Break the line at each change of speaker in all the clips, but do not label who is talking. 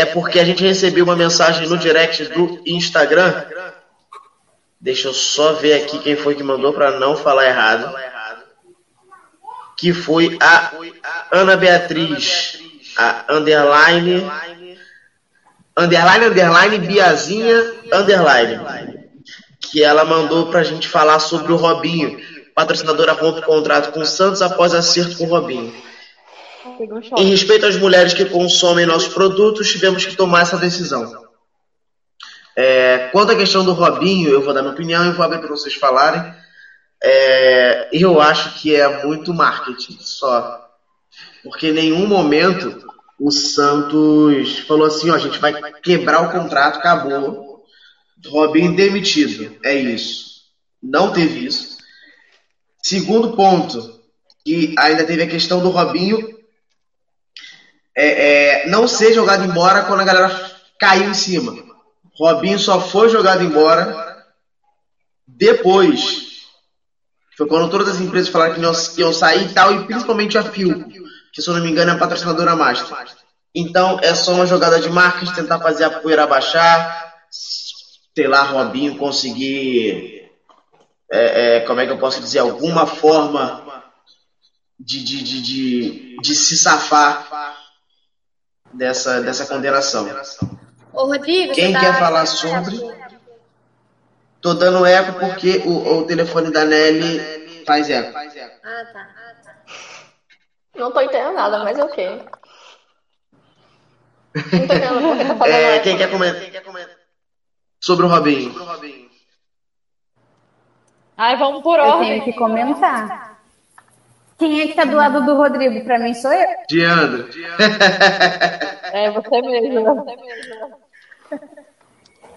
é porque a gente recebeu uma mensagem no direct do Instagram. Deixa eu só ver aqui quem foi que mandou para não falar errado. Que foi a Ana Beatriz, a underline, underline, underline, Biazinha, underline. Que ela mandou para a gente falar sobre o Robinho. Patrocinadora rompe contrato com o Santos após acerto com o Robinho. Em respeito às mulheres que consomem nossos produtos, tivemos que tomar essa decisão. É, quanto à questão do Robinho, eu vou dar minha opinião e vou abrir para vocês falarem. É, eu acho que é muito marketing só. Porque em nenhum momento o Santos falou assim: ó, a gente vai quebrar o contrato, acabou. Robinho demitido. É isso. Não teve isso. Segundo ponto, que ainda teve a questão do Robinho é, é, não ser jogado embora quando a galera caiu em cima. Robinho só foi jogado embora depois. Foi quando todas as empresas falaram que iam, iam sair e tal, e principalmente a Phil, que se eu não me engano é a patrocinadora master. Então é só uma jogada de marketing, tentar fazer a poeira baixar, sei lá, Robinho conseguir, é, é, como é que eu posso dizer, alguma forma de, de, de, de, de se safar dessa, dessa condenação.
Ô, Rodrigo,
Quem
tá...
quer falar sobre? Tô dando eco porque o, o telefone da Nelly faz eco.
Ah, tá.
Não tô entendendo nada, mas ok. Não tô entendendo porque tá fazendo
É,
eco.
quem quer comentar? Sobre o Robinho.
Ai, vamos por
Eu
ordem.
tenho que comentar. Quem é que tá do lado do Rodrigo? Pra mim sou eu.
Diandra.
É você mesmo. Você mesmo.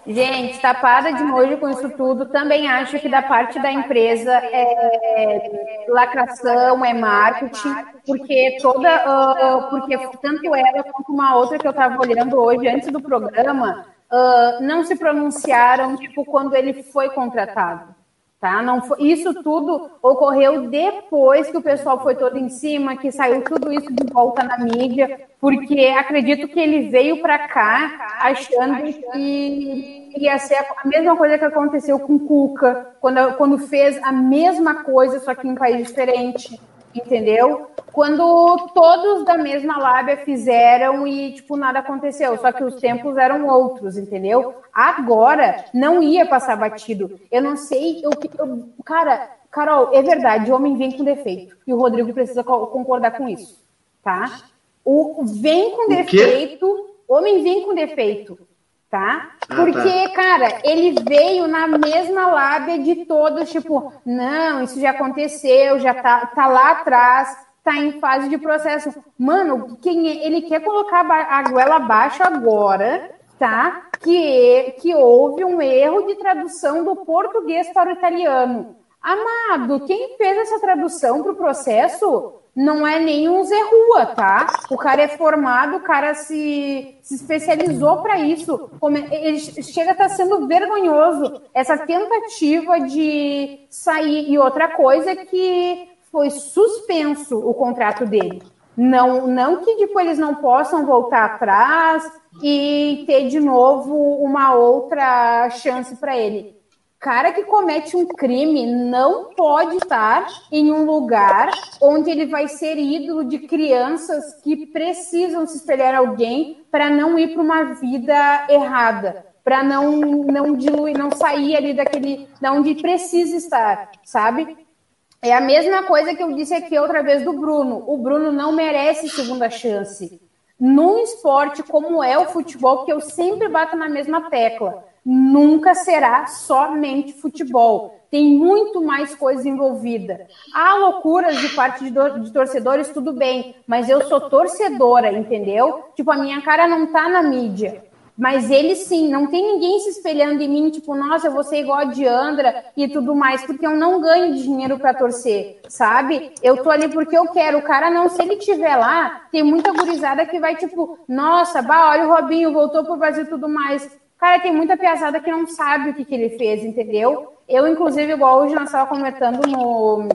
Gente, tapada de nojo com isso tudo. Também acho que da parte da empresa é lacração, é marketing, porque toda, ah, porque tanto ela quanto uma outra que eu estava olhando hoje antes do programa ah, não se pronunciaram tipo quando ele foi contratado. Tá? Não foi, isso tudo ocorreu depois que o pessoal foi todo em cima, que saiu tudo isso de volta na mídia, porque acredito que ele veio para cá achando que ia ser a mesma coisa que aconteceu com Cuca, quando, quando fez a mesma coisa, só que em um país diferente, entendeu? Quando todos da mesma lábia fizeram e, tipo, nada aconteceu, só que os tempos eram outros, entendeu? Agora não ia passar batido. Eu não sei, eu, eu, cara, Carol, é verdade, homem vem com defeito. E o Rodrigo precisa co- concordar com isso, tá? O vem com defeito, homem vem com defeito, tá?
Ah,
Porque, cara, ele veio na mesma lábia de todos, tipo, não, isso já aconteceu, já tá, tá lá atrás, tá em fase de processo. Mano, quem é- ele quer colocar a goela abaixo agora, tá? Que, que houve um erro de tradução do português para o italiano. Amado, quem fez essa tradução para o processo não é nem um Zé Rua, tá? O cara é formado, o cara se, se especializou para isso. Ele chega a estar sendo vergonhoso essa tentativa de sair. E outra coisa é que foi suspenso o contrato dele. Não, não que tipo, eles não possam voltar atrás e ter de novo uma outra chance para ele. Cara que comete um crime não pode estar em um lugar onde ele vai ser ídolo de crianças que precisam se espelhar alguém para não ir para uma vida errada, para não não diluir, não sair ali daquele, da onde precisa estar, sabe? É a mesma coisa que eu disse aqui outra vez do Bruno. O Bruno não merece segunda chance. Num esporte como é o futebol, que eu sempre bato na mesma tecla, nunca será somente futebol. Tem muito mais coisa envolvida. Há loucuras de parte de, de torcedores, tudo bem, mas eu sou torcedora, entendeu? Tipo, a minha cara não tá na mídia. Mas ele sim, não tem ninguém se espelhando em mim, tipo, nossa, eu vou ser igual a Diandra e tudo mais, porque eu não ganho dinheiro pra torcer, sabe? Eu tô ali porque eu quero. O cara não, se ele tiver lá, tem muita gurizada que vai, tipo, nossa, bah, olha o Robinho, voltou pro Brasil e tudo mais. Cara, tem muita piazada que não sabe o que, que ele fez, entendeu? Eu, inclusive, igual hoje nós estávamos comentando no,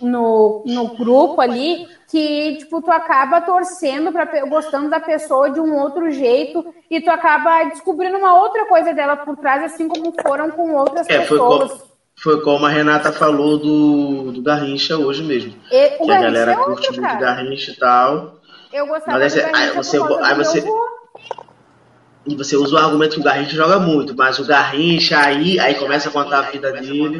no, no grupo ali, que, tipo, tu acaba torcendo, pra, gostando da pessoa de um outro jeito e tu acaba descobrindo uma outra coisa dela por trás, assim como foram com outras
É, foi
pessoas.
como, foi como a Renata falou do, do Garrincha hoje mesmo.
E,
Que a
Garrincha
galera
é
curte muito. Garrincha e tal.
Eu gostava
Mas
do Garrincha
aí você- aí você-. E você usa o argumento que o Garrincha joga muito, mas o Garrincha aí, aí começa a contar a vida dele.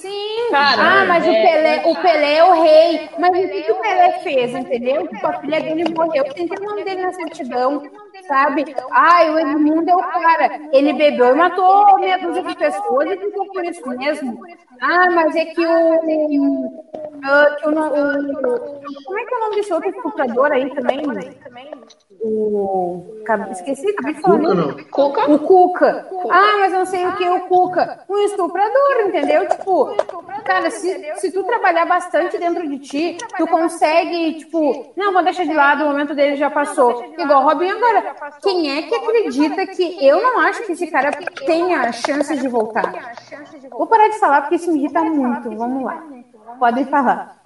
Sim,
Cara,
ah, mas o,
é-
Pelé, o Pelé é o rei. Mas o que, que o Pelé fez, entendeu? Tipo, a filha dele morreu, tem que ter o nome dele na certidão, sabe? Ai, o Edmundo é o cara. Ele bebeu e matou meia dúzia de pessoas e ficou por isso mesmo. Ah, mas é que o. ah, que o, como é que é o nome desse outro estuprador aí também? O. Esqueci, acabei de falar.
Cuca?
O Cuca. Ah, mas eu não sei o que é o Cuca. Um estuprador, entendeu? Tipo, cara, se, se tu trabalhar bastante dentro de ti, tu consegue, tipo, não, vou deixar de lado, o momento dele já passou. Igual o Robinho agora. Quem é que acredita que eu não acho que esse cara tenha chances de voltar? Vou parar de falar porque isso me irrita muito. Vamos lá. Podem falar.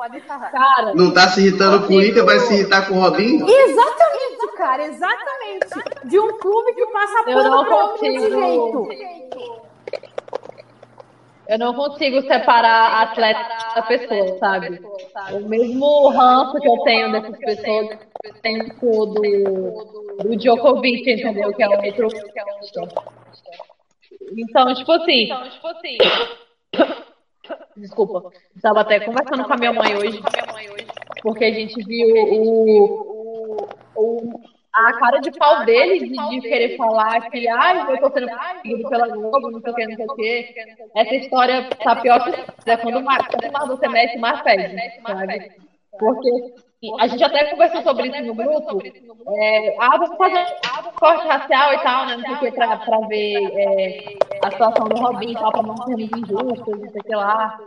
Cara,
Não tá se irritando com o Inter, vai se irritar com o Robinho?
Exatamente, cara, exatamente. De um clube que passa pano
não
pra outro desse jeito.
eu não consigo separar atleta da pessoa, sabe? O mesmo ranço que eu tenho dessas pessoas, eu tenho do, do Djokovic, entendeu? Que é outro. Então, tipo assim. Desculpa. Estava até conversando com a minha mãe hoje, porque a gente viu o, o, a cara de pau dele de, de querer falar que, ai, eu tô sendo perseguido pela Globo, não sei o que, não sei o que. Essa história tá pior que é quando mais, você mexe, mais perde, sabe? Porque a gente até conversou sobre isso no grupo. É, ah, vamos fazer um corte racial e tal, né? Não sei o que, pra, pra ver é, a situação do Robin e tal, pra não sermos injustos, não sei o que lá.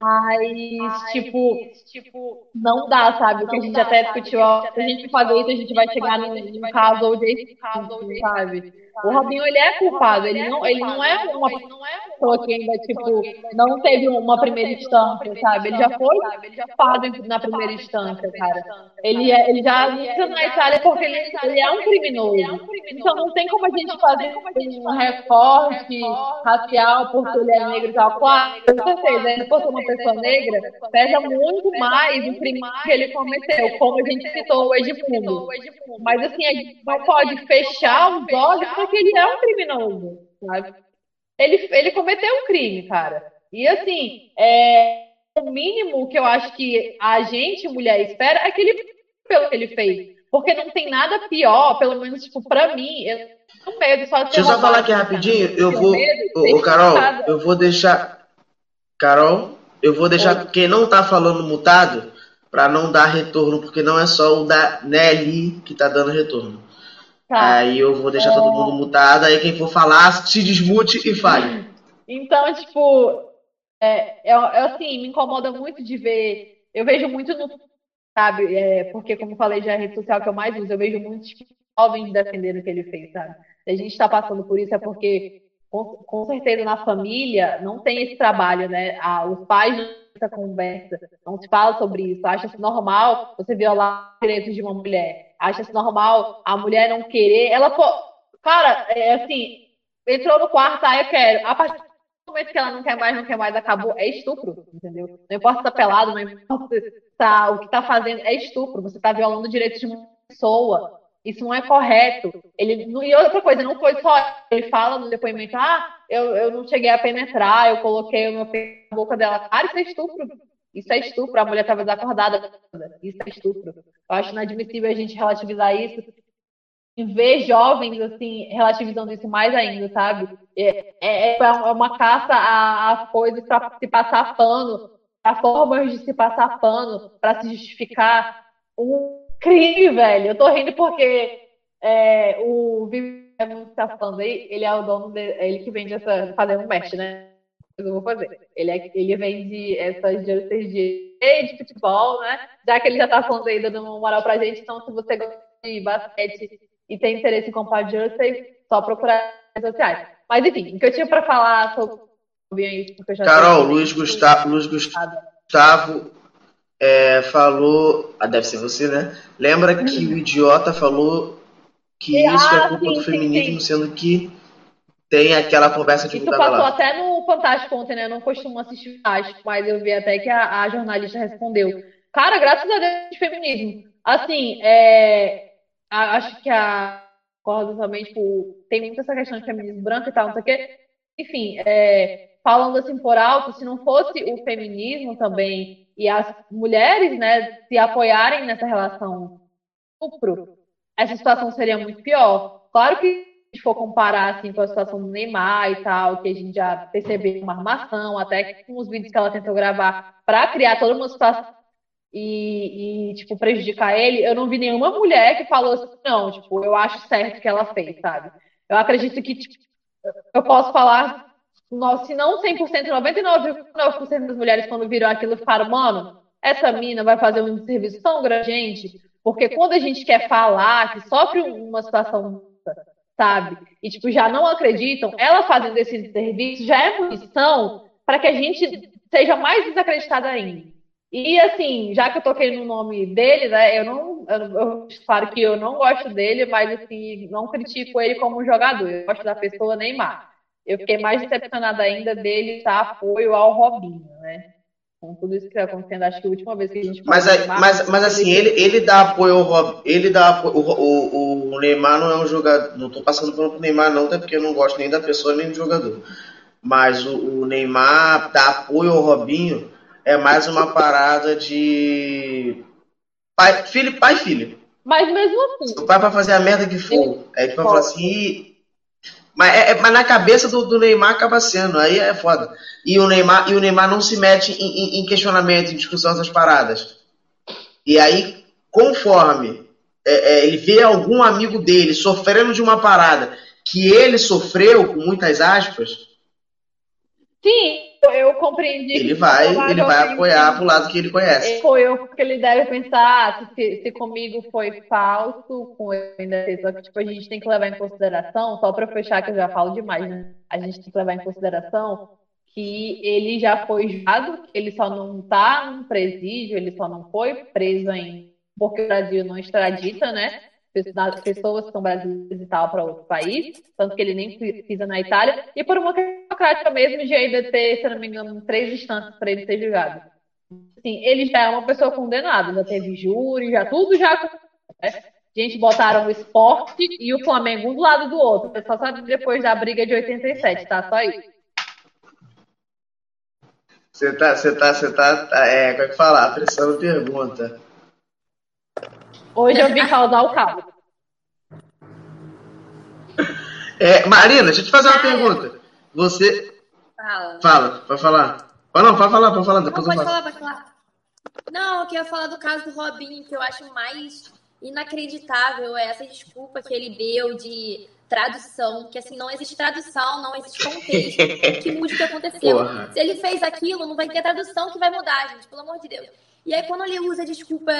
Mas, tipo, tipo, não dá, sabe? O que a gente até discutiu, se a gente fazer isso, a gente vai chegar num, caso ou desse sabe? O Robinho, ele é culpado, ele não, ele não é uma pessoa que ainda, tipo, não teve uma primeira instância, sabe? Ele já foi culpado na primeira instância, cara. Ele, é, ele já luta na Itália porque ele, ele é um criminoso. Então não tem como a gente fazer um recorte racial porque ele é negro e tal. Claro, com certeza, ele por ser uma pessoa negra, pesa muito mais o crime que ele cometeu, como a gente citou o Edmundo. Mas assim, a gente não pode fechar os olhos porque ele é um criminoso, sabe? Ele, ele cometeu um crime, cara. E assim, é, o mínimo que eu acho que a gente, mulher, espera é que ele pelo que ele fez. Porque não tem nada pior, pelo menos, tipo, pra mim, eu tenho medo só de
Deixa eu só falar aqui rapidinho, eu vou. Ô, Carol, eu vou deixar. Carol, eu vou deixar quem não tá falando mutado pra não dar retorno, porque não é só o da Nelly que tá dando retorno.
Tá.
Aí eu vou deixar todo mundo mutado, aí quem for falar, se desmute e fale.
Então, tipo, é, eu, eu, assim, me incomoda muito de ver. Eu vejo muito no. Sabe? É, porque, como eu falei, já é a rede social que eu mais uso, eu vejo muitos jovens defendendo o que ele fez, sabe? Se a gente está passando por isso é porque, com, com certeza, na família não tem esse trabalho, né? Ah, os pais não têm essa conversa, não se fala sobre isso. Acha-se normal você violar os direitos de uma mulher. Acha-se normal a mulher não querer. Ela, pô, cara, é assim, entrou no quarto, ah, eu quero. A partir do momento que ela não quer mais, não quer mais, acabou, é estupro, entendeu? Não importa se tá pelado, não importa tá, o que tá fazendo, é estupro. Você tá violando o direito de uma pessoa. Isso não é correto. Ele, e outra coisa, não foi só. Ele fala no depoimento: ah, eu, eu não cheguei a penetrar, eu coloquei o meu na boca dela. Cara, isso é estupro. Isso é estupro. A mulher estava desacordada. Isso é estupro. Eu acho inadmissível a gente relativizar isso e ver jovens, assim, relativizando isso mais ainda, sabe? É, é, é uma caça a coisas para se passar pano, a formas de se passar pano para se justificar um crime, velho. Eu tô rindo porque é, o Vivi é muito tá falando aí, ele é o dono, de, é ele que vende essa, fazendo um match, né? Eu vou fazer. Ele, é, ele vende essas jerseys de, de futebol, né? Já que ele já tá falando aí, dando uma moral pra gente, então se você gosta de basquete e tem interesse em comprar Jersey, só procurar nas redes sociais. Mas enfim, o que eu tinha para falar sobre isso, porque eu já
Carol, Luiz Gustavo, Luiz Gustavo é, falou. Ah, deve ser você, né? Lembra que o idiota falou que
Ah,
isso é culpa
sim,
do
sim,
feminismo,
sim.
sendo que tem aquela conversa
Isso
divulgada
passou
lá.
até no Fantástico ontem, né? Eu não costumo assistir Fantástico, mas eu vi até que a, a jornalista respondeu. Cara, graças a Deus de feminismo. Assim, é, a- acho que a concordo também, tipo, tem muito essa questão de feminismo branco e tal, não sei o quê. Enfim, é, falando assim por alto, se não fosse o feminismo também e as mulheres, né, se apoiarem nessa relação estupro, essa situação seria muito pior. Claro que gente for comparar assim com a situação do Neymar e tal, que a gente já percebeu uma armação, até com os vídeos que ela tentou gravar para criar toda uma situação e, e, tipo, prejudicar ele, eu não vi nenhuma mulher que falou assim, não, tipo, eu acho certo o que ela fez, sabe? Eu acredito que, tipo, eu posso falar, se não 100%, 99,9% das mulheres quando viram aquilo ficaram, mano, essa mina vai fazer um serviço tão grande, porque quando a gente quer falar que sofre uma situação, sabe, e tipo, já não acreditam, ela fazendo esse serviço já é munição para que a gente seja mais desacreditada ainda. E assim, já que eu toquei no nome dele, né, eu não, eu, eu, claro que eu não gosto dele, mas assim, não critico ele como jogador, eu gosto da pessoa Neymar. Eu fiquei mais decepcionada ainda dele dar apoio ao Robinho, né? Com tudo isso que está acontecendo, acho que a última vez que a gente
Mas, aí-
Neymar,
mas, mas assim, ele, ele dá apoio ao Rob, ele dá apoio, o, o, o Neymar não é um jogador, não tô passando pro Neymar não, até porque eu não gosto nem da pessoa nem do jogador. Mas o, o Neymar dá apoio ao Robinho é mais uma parada de pai, filho, pai filho.
Mas mesmo assim,
O pai vai fazer a merda que for. Aí tu vai falar assim, mas, é, é- mas na cabeça do, do Neymar acaba sendo, aí é foda. E o Neymar, e o Neymar não se mete em, em- em questionamento, em discussão dessas paradas. E aí, conforme é, é, ele vê algum amigo dele sofrendo de uma parada que ele sofreu, com muitas aspas,
sim, eu compreendi
ele
que
vai, ele vai apoiar pro lado que ele conhece.
Foi eu porque ele deve pensar ah, se, se comigo foi falso, com ele ainda só que tipo, a gente tem que levar em consideração, só para fechar que eu já falo demais, né? A gente tem que levar em consideração que ele já foi julgado, que ele só não tá num presídio, ele só não foi preso ainda, porque o Brasil não extradita, né? Pessoas são brasileiras e tal para outro país, tanto que ele nem pisa na Itália, e por uma democrática mesmo de ainda ter, se não me engano, três instâncias para ele ser julgado. Assim, ele já é uma pessoa condenada, já teve júri, já tudo já. Né? Gente, botaram o esporte e o Flamengo um do lado do outro. Você só sabe depois da briga de 87, tá? Só isso.
Você tá, você tá, você tá, tá, é, como é que fala? Apressando pergunta.
Hoje eu vim causar o caos.
É, Marina, deixa eu te fazer uma pergunta. Você.
Fala.
Fala, pode falar. Ah, não, pode falar, pode falar,
Não,
depois eu
pode falar, pode falar. Não, eu queria falar do caso do Robinho, que eu acho mais inacreditável é essa desculpa que ele deu de tradução, que assim, não existe tradução, não existe contexto que mude o que aconteceu.
Porra.
Se ele fez aquilo, não vai ter tradução que vai mudar, gente, pelo amor de Deus. E aí, quando ele usa a desculpa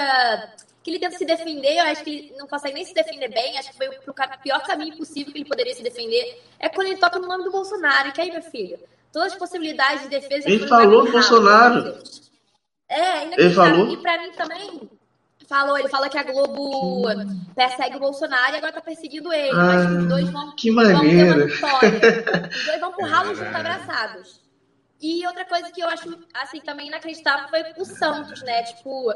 que ele tenta se defender, eu acho que ele não consegue nem se defender bem, acho que foi pro pior caminho possível que ele poderia se defender, é quando ele toca no nome do Bolsonaro. Que aí, meu filho, todas as possibilidades de defesa...
Ele falou Bolsonaro.
É,
Ele falou?
E pra mim também, falou, ele fala que a Globo persegue o Bolsonaro e agora tá perseguindo ele. mas
Ah,
os dois vão,
que
vão ter uma
maneiro.
vitória. Os dois vão pro ralo junto abraçados. E outra coisa que eu acho, assim, também inacreditável foi o Santos, né? Tipo,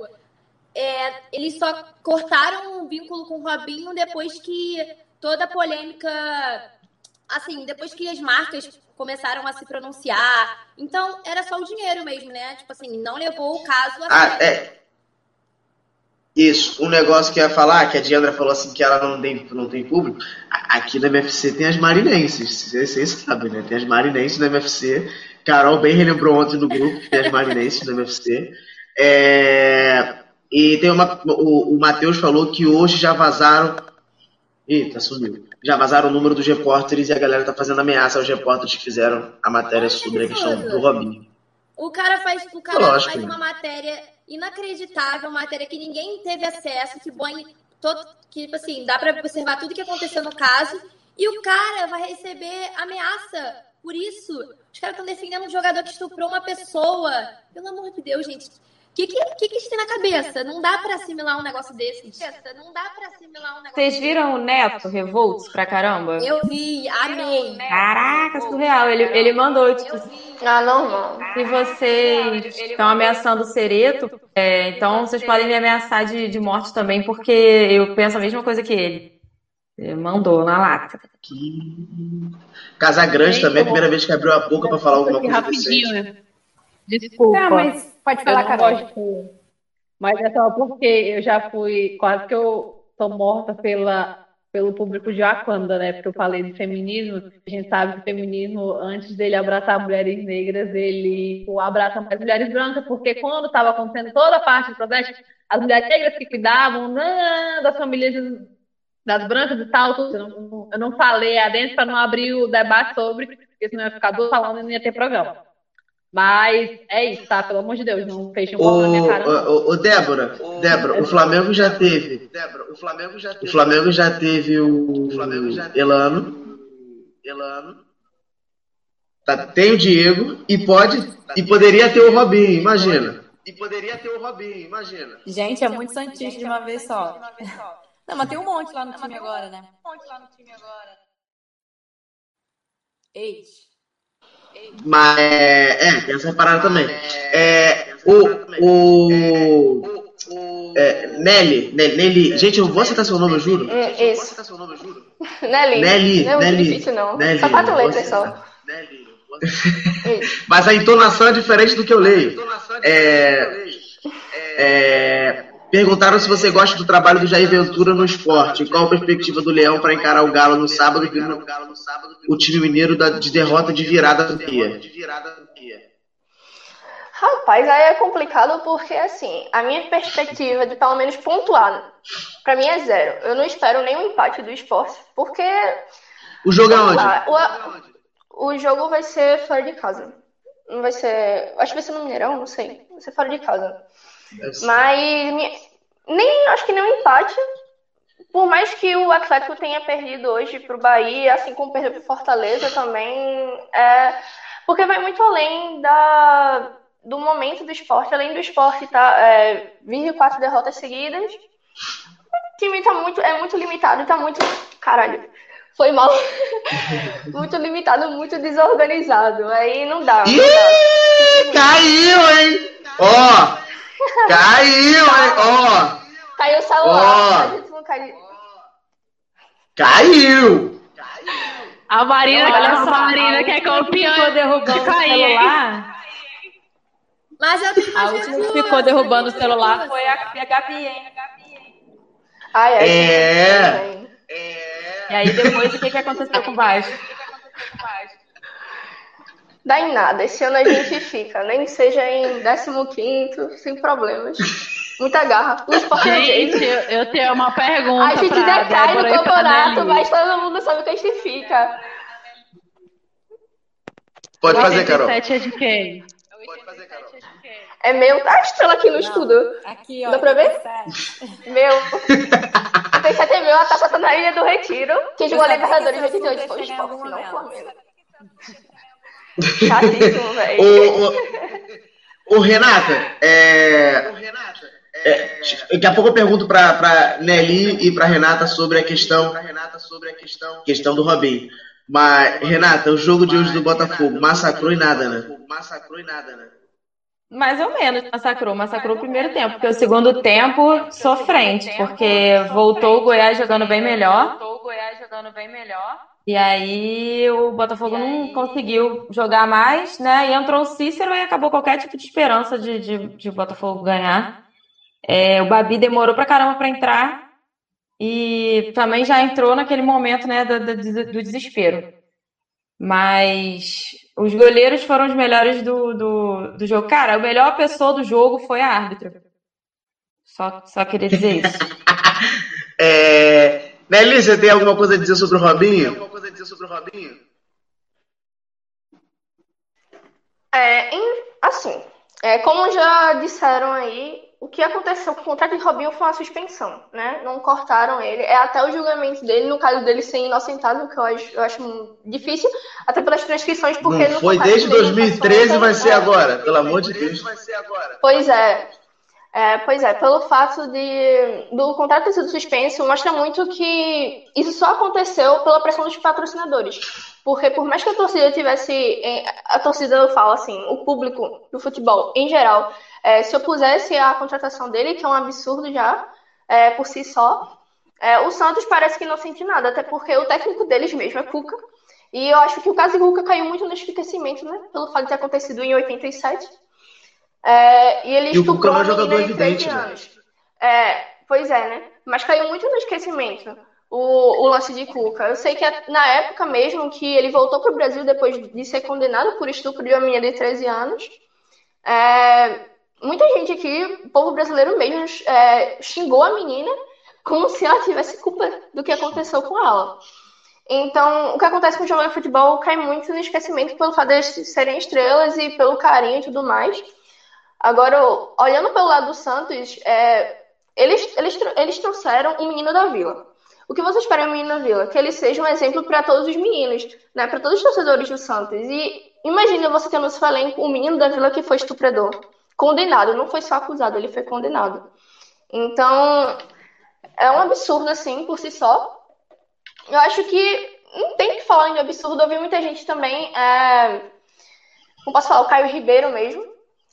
é, eles só cortaram o vínculo com o Robinho depois que toda a polêmica, assim, depois que as marcas começaram a se pronunciar. Então, era só o dinheiro mesmo, né? Tipo assim, não levou o caso a
Ah, é. Isso, um negócio que eu ia falar, que a Diandra falou assim que ela não tem, não tem público. Aqui na MFC tem as marinenses, vocês vocês sabem, né? Tem as marinenses na MFC. Carol bem relembrou ontem no grupo que tem as marinenses na MFC. É, e tem uma. O, o Matheus falou que hoje já vazaram. Eita, sumiu. Já vazaram o número dos repórteres e a galera tá fazendo ameaça aos repórteres que fizeram a matéria
Olha
sobre a
que
questão do Robinho.
O cara faz, o cara
Lógico.
faz uma matéria inacreditável, uma matéria que ninguém teve acesso, que põe todo, que, tipo assim, dá pra observar tudo que aconteceu no caso. E o cara vai receber ameaça por isso. Os caras estão defendendo um jogador que estuprou uma pessoa. Pelo amor de Deus, gente. O que, que, que, que eles têm na cabeça? Não dá pra assimilar um negócio desse. Não dá pra assimilar um negócio
Vocês viram o Neto Revolts pra caramba?
Eu vi, amei.
Caraca, surreal. Ele, ele mandou, tipo,
Ah, normal.
se vocês estão ameaçando o Cereto, é, então vocês podem me ameaçar de, de morte também, porque eu penso a mesma coisa que ele. Ele mandou na lata.
Casagrande
Gente,
também,
eu-
primeira vez que abriu a boca pra falar alguma coisa
rapidinho,
decente.
né? Desculpa.
Tá, mas pode falar,
não
Carol.
gosto. Mas é só porque eu já fui. Quase que eu tô morta pela, pelo público de Wakanda, né? Porque eu falei de feminismo. A gente sabe que o feminismo, antes dele abraçar mulheres negras, ele pô, abraça mais mulheres brancas, porque quando estava acontecendo toda a parte do protesto, as mulheres negras que cuidavam não, das famílias das brancas e tal, tudo. Eu não, eu não falei adentro para não abrir o debate sobre, porque senão ia ficar duas falando e não ia ter programa. Mas é isso, tá? Pelo amor de Deus, não fechem um pouco na minha cara.
Ô, ô, Débora, Débora, o Flamengo já teve. Débora, o Flamengo já teve. O Flamengo já teve o Elano. Elano. Tá, tem o Diego e pode e poderia ter o Robinho, imagina. E poderia ter o Robinho, imagina.
Gente, é muito santista de uma vez só. Não, mas tem um monte lá no time agora, né? Ex.
Mas é, é, tem essa parada também. É, o o é, Nelly, Nelly, Nelly, gente, eu vou citar seu nome, eu juro.
Hum, Isso. Nelly.
Nelly,
Não é
Nelly,
difícil, não.
Nelly,
Só quatro letras só. Isso.
Mas a entonação é diferente do que eu leio. É, é, perguntaram se você gosta do trabalho do Jair Ventura no esporte. Qual a perspectiva do Leão para encarar o Galo no sábado, o time mineiro de derrota de virada do Pia?
Rapaz, aí é complicado porque, assim, a minha perspectiva de pelo menos pontuar, pra mim é zero. Eu não espero nenhum empate do esporte, porque
O jogo é onde?
o, o jogo vai ser fora de casa. Não vai ser. Acho que vai ser no Mineirão, não sei. Vai ser fora de casa. Mas nem acho que nenhum empate. Por mais que o Atlético tenha perdido hoje pro Bahia, assim como perdeu pro Fortaleza também, é, porque vai muito além da, do momento do esporte, além do esporte tá é, 24 derrotas seguidas. O time tá muito, é muito limitado, tá muito. Caralho, foi mal. muito limitado, muito desorganizado. Aí não dá. Não dá.
Ih, caiu, hein? Ó, caiu, hein? Ó,
Caiu o celular. A gente não cai.
caiu.
A Marina,
Olha
a
só,
Marina
a
que é campeã
ficou derrubando
de
o celular.
Mas eu tenho
A última que ficou derrubando o celular
duas.
foi a, a Gabi, hein?
Ai, ai,
É.
gente.
E aí depois o que, que aconteceu com o Vasco?
Dá em nada. Esse ano a gente fica, nem que seja em 15, sem problemas. Muita garra. O esporte
Gente, eu, eu tenho uma pergunta
A gente decai no campeonato, mas todo mundo sabe o que a gente fica.
Pode fazer, Carol.
87 é de quem?
É meu. Tá a estrela aqui no estudo.
Aqui, ó.
Dá pra ver?
sete.
Meu. 87 é meu, a taça tá na Ilha do Retiro. Quem jogou Libertadores
que
de
esse
88 foi o esporte, não o. Flamengo. Chatíssimo, velho.
Ô, ô, ô, Renata, é, é, daqui a pouco eu pergunto pra, pra Nelly e pra Renata sobre a questão, questão do Robinho. Mas, Renata, o jogo de hoje do Botafogo massacrou e nada, né? Massacrou e nada, né?
Mais ou menos massacrou. Massacrou o primeiro tempo, porque o segundo tempo sofrente, porque voltou o Goiás jogando bem melhor. E aí o Botafogo não conseguiu jogar mais, né? E entrou o Cícero e acabou qualquer tipo de esperança de, de, de Botafogo ganhar. É, o Babi demorou pra caramba pra entrar e também já entrou naquele momento, né, do, do, do desespero. Mas os goleiros foram os melhores do, do, do jogo. Cara, a melhor pessoa do jogo foi a árbitra. Só, só queria dizer isso.
É, Nelly, você tem alguma coisa a dizer sobre o Robinho?
É, em- assim, é, como já disseram aí, o que aconteceu com o contrato de Robinho foi uma suspensão, né? Não cortaram ele. É até o julgamento dele, no caso dele ser inocentado, que eu acho, eu acho difícil, até pelas transcrições, porque
não foi desde 2013 vai ser agora, pelo amor de Deus.
Pois é. É. Pois é, pelo fato de do contrato ter sido suspenso, mostra muito que isso só aconteceu pela pressão dos patrocinadores. Porque por mais que a torcida tivesse. A torcida eu falo assim, o público do futebol em geral é, se opusesse à contratação dele, que é um absurdo já é, por si só, o Santos parece que não sente nada, até porque o técnico deles mesmo é Cuca. E eu acho que o caso de Cuca caiu muito no esquecimento, né? Pelo fato de ter acontecido em 87. É, e ele
e estuprou o é jogador evidente, né?
anos. Né? pois é, né? Mas caiu muito no esquecimento o, o lance de Cuca. Eu sei que na época mesmo que ele voltou para o Brasil depois de ser condenado por estupro de uma menina de 13 anos, é, muita gente aqui, o povo brasileiro mesmo, é, xingou a menina como se ela tivesse culpa do que aconteceu com ela. Então, o que acontece com o jogador de futebol cai muito no esquecimento pelo fato de serem estrelas e pelo carinho e tudo mais. Agora, olhando pelo lado do Santos, é, eles, eles, eles trouxeram um menino da vila. O que você espera do menino da vila? Que ele seja um exemplo para todos os meninos, né? para todos os torcedores do Santos. E imagina você tendo no seu um menino da vila que foi estuprador condenado, não foi só acusado, ele foi condenado. Então, é um absurdo, assim, por si só. Eu acho que não tem que falar em absurdo. Eu vi muita gente também. É... Como posso falar? O Caio Ribeiro mesmo.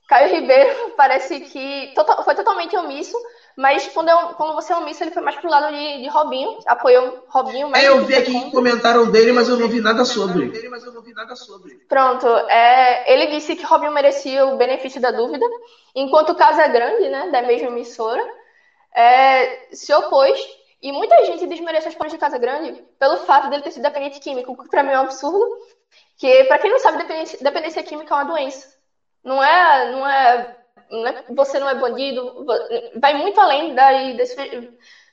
Caio Ribeiro parece que foi totalmente omisso mas quando, eu, quando você é omisso, ele foi mais pro lado de, de Robinho, apoiou Robinho.
É, eu vi aqui que comentaram dele, mas eu não vi nada sobre.
Pronto, é, ele disse que Robinho merecia o benefício da dúvida, enquanto o caso é grande, né, da mesma emissora, é, se opôs. E muita gente desmereceu as planos de Casa Grande pelo fato dele ter sido dependente químico, o que para mim é um absurdo. Que, para quem não sabe, dependência, dependência química é uma doença. Não é, não é né? você não é bandido, vai muito além daí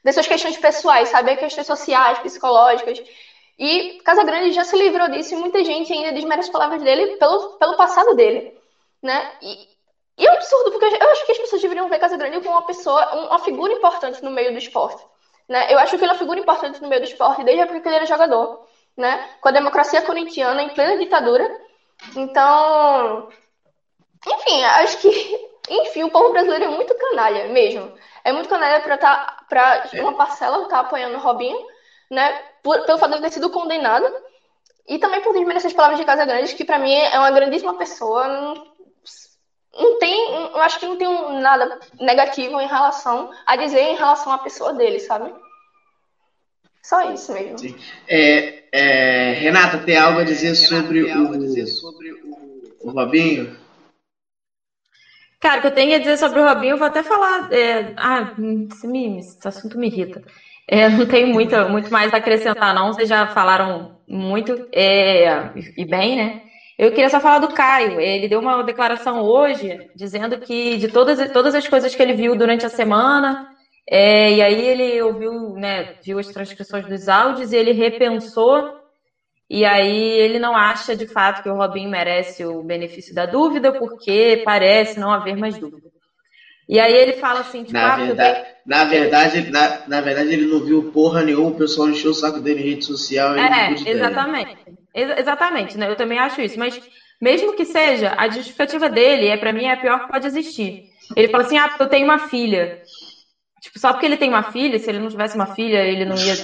dessas questões pessoais, sabe? Questões sociais, psicológicas. E Casa Grande já se livrou disso e muita gente ainda desmerece as palavras dele pelo, pelo passado dele, né? E, e é um absurdo, porque eu acho que as pessoas deveriam ver Casa Grande como uma pessoa, uma figura importante no meio do esporte. Né? Eu acho que ele é uma figura importante no meio do esporte desde a época que ele era jogador, né? Com a democracia corintiana em plena ditadura. Então, enfim, acho que enfim, o povo brasileiro é muito canalha mesmo. É muito canalha para tá, pra uma parcela estar tá apoiando o Robinho, né? Por, pelo fato de ele ter sido condenado. E também por desmerecer as palavras de Casa Grande, que para mim é uma grandíssima pessoa. Não, não tem. Eu acho que não tem nada negativo em relação a dizer em relação à pessoa dele, sabe? Só isso mesmo. Sim.
É, é, Renata, tem algo a dizer sobre, o, o Robinho?
Cara, o que eu tenho a dizer sobre o Robinho, eu vou até falar. É, ah, esse, esse assunto me irrita. É, não tenho muito, muito mais a acrescentar, não. Vocês já falaram muito é, e bem, né? Eu queria só falar do Caio. Ele deu uma declaração hoje dizendo que de todas, todas as coisas que ele viu durante a semana, é, e aí ele ouviu, né, viu as transcrições dos áudios e ele repensou e aí ele não acha de fato que o Robinho merece o benefício da dúvida, porque parece não haver mais dúvida. E aí ele fala assim, tipo,
na, ah, verdade, na, verdade, na, na, verdade, ele não viu porra nenhuma, o pessoal encheu o saco dele em rede social.
é, exatamente. Ex exatamente, né? Eu também acho isso. Mas mesmo que seja, a justificativa dele, é para mim, é a pior que pode existir. Ele fala assim, ah, porque eu tenho uma filha. Tipo, só porque ele tem uma filha, se ele não tivesse uma filha, ele não ia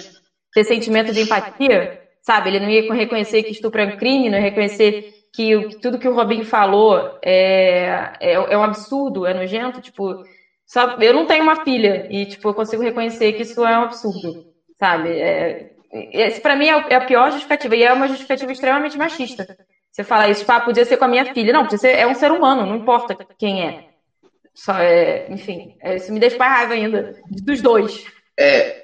ter sentimento de empatia sabe? Ele não ia reconhecer que estupro é um crime, não ia reconhecer que, tudo que o Robinho falou é, é, é, um absurdo, é nojento, tipo, sabe? Eu não tenho uma filha e, tipo, eu consigo reconhecer que isso é um absurdo, sabe? É, esse, para mim, é, é a pior justificativa, e é uma justificativa extremamente machista. Você fala isso, ah, podia ser com a minha filha. Não, podia ser, é um ser humano, não importa quem é. Só é, enfim, é, isso me deixa mais raiva ainda, dos dois.
É,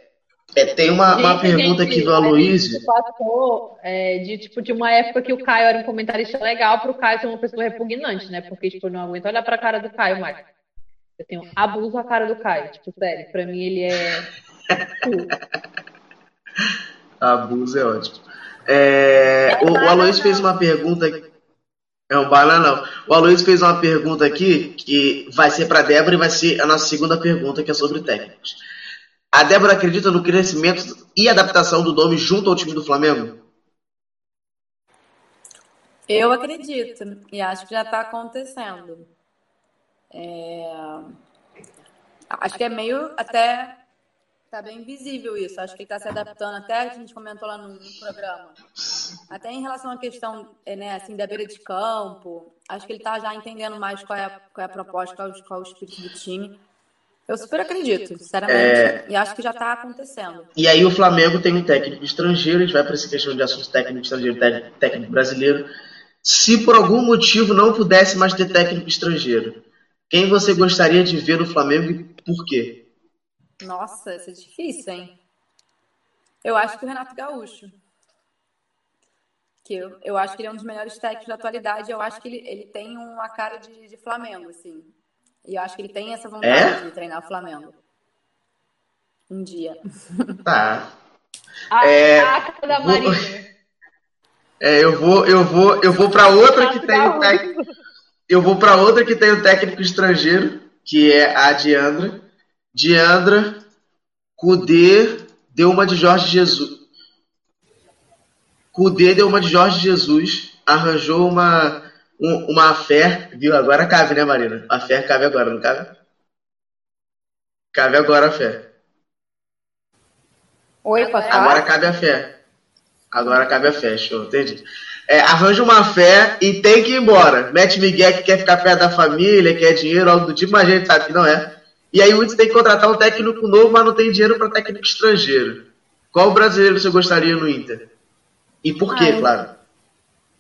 é, tem uma, gente, uma pergunta gente, aqui do Aloysio.
Passou é, de, tipo, de uma época que o Caio era um comentarista legal para o Caio ser uma pessoa repugnante, né? Porque, tipo, eu não aguento olhar para a cara do Caio mais. Eu tenho abuso a cara do Caio. Tipo, sério, para mim ele é.
abuso é ótimo. É, o, o Aloysio fez uma pergunta. É um bananão. O Aloysio fez uma pergunta aqui que vai ser para Débora e vai ser a nossa segunda pergunta, que é sobre técnicos. A Débora acredita no crescimento e adaptação do nome junto ao time do Flamengo?
Eu acredito e acho que já está acontecendo. É... Acho que é meio até tá bem visível isso. Acho que ele está se adaptando até a gente comentou lá no, no, programa. Até em relação à questão né, assim, da beira de campo, acho que ele está já entendendo mais qual é a, qual é a proposta, qual é, qual é o espírito do time. Eu super acredito, sinceramente. É... E acho que já está acontecendo.
E aí o Flamengo tem um técnico estrangeiro, a gente vai para essa questão de assuntos técnico estrangeiro, técnico brasileiro se por algum motivo não pudesse mais ter técnico estrangeiro, quem você gostaria de ver no Flamengo e por quê?
Nossa, isso é difícil, hein? Eu acho que o Renato Gaúcho. Que eu, eu acho que ele é um dos melhores técnicos da atualidade. Eu acho que ele, ele tem uma cara de, de Flamengo, assim. E eu acho que ele tem essa vontade é? de treinar o Flamengo. Um dia.
Tá.
A, é, a da Marinha.
É, eu vou, eu vou, eu vou para outra que tem o técnico. Eu vou para outra que tem o técnico estrangeiro, que é a Diandra. Diandra, Cudê deu uma de Jorge Jesus. Cudê deu uma de Jorge Jesus, arranjou uma um, uma fé, viu? Agora cabe, né, Marina? A fé cabe agora, não cabe? Cabe agora a fé.
Oi, papai.
Agora cabe a fé. Agora cabe a fé, show, entendi. É, arranja uma fé e tem que ir embora. Mete Miguel que quer ficar perto da família, quer dinheiro, algo do tipo, mas a gente sabe que não é. E aí o Inter tem que contratar um técnico novo, mas não tem dinheiro para técnico estrangeiro. Qual brasileiro você gostaria no Inter? E por quê, Ai, claro?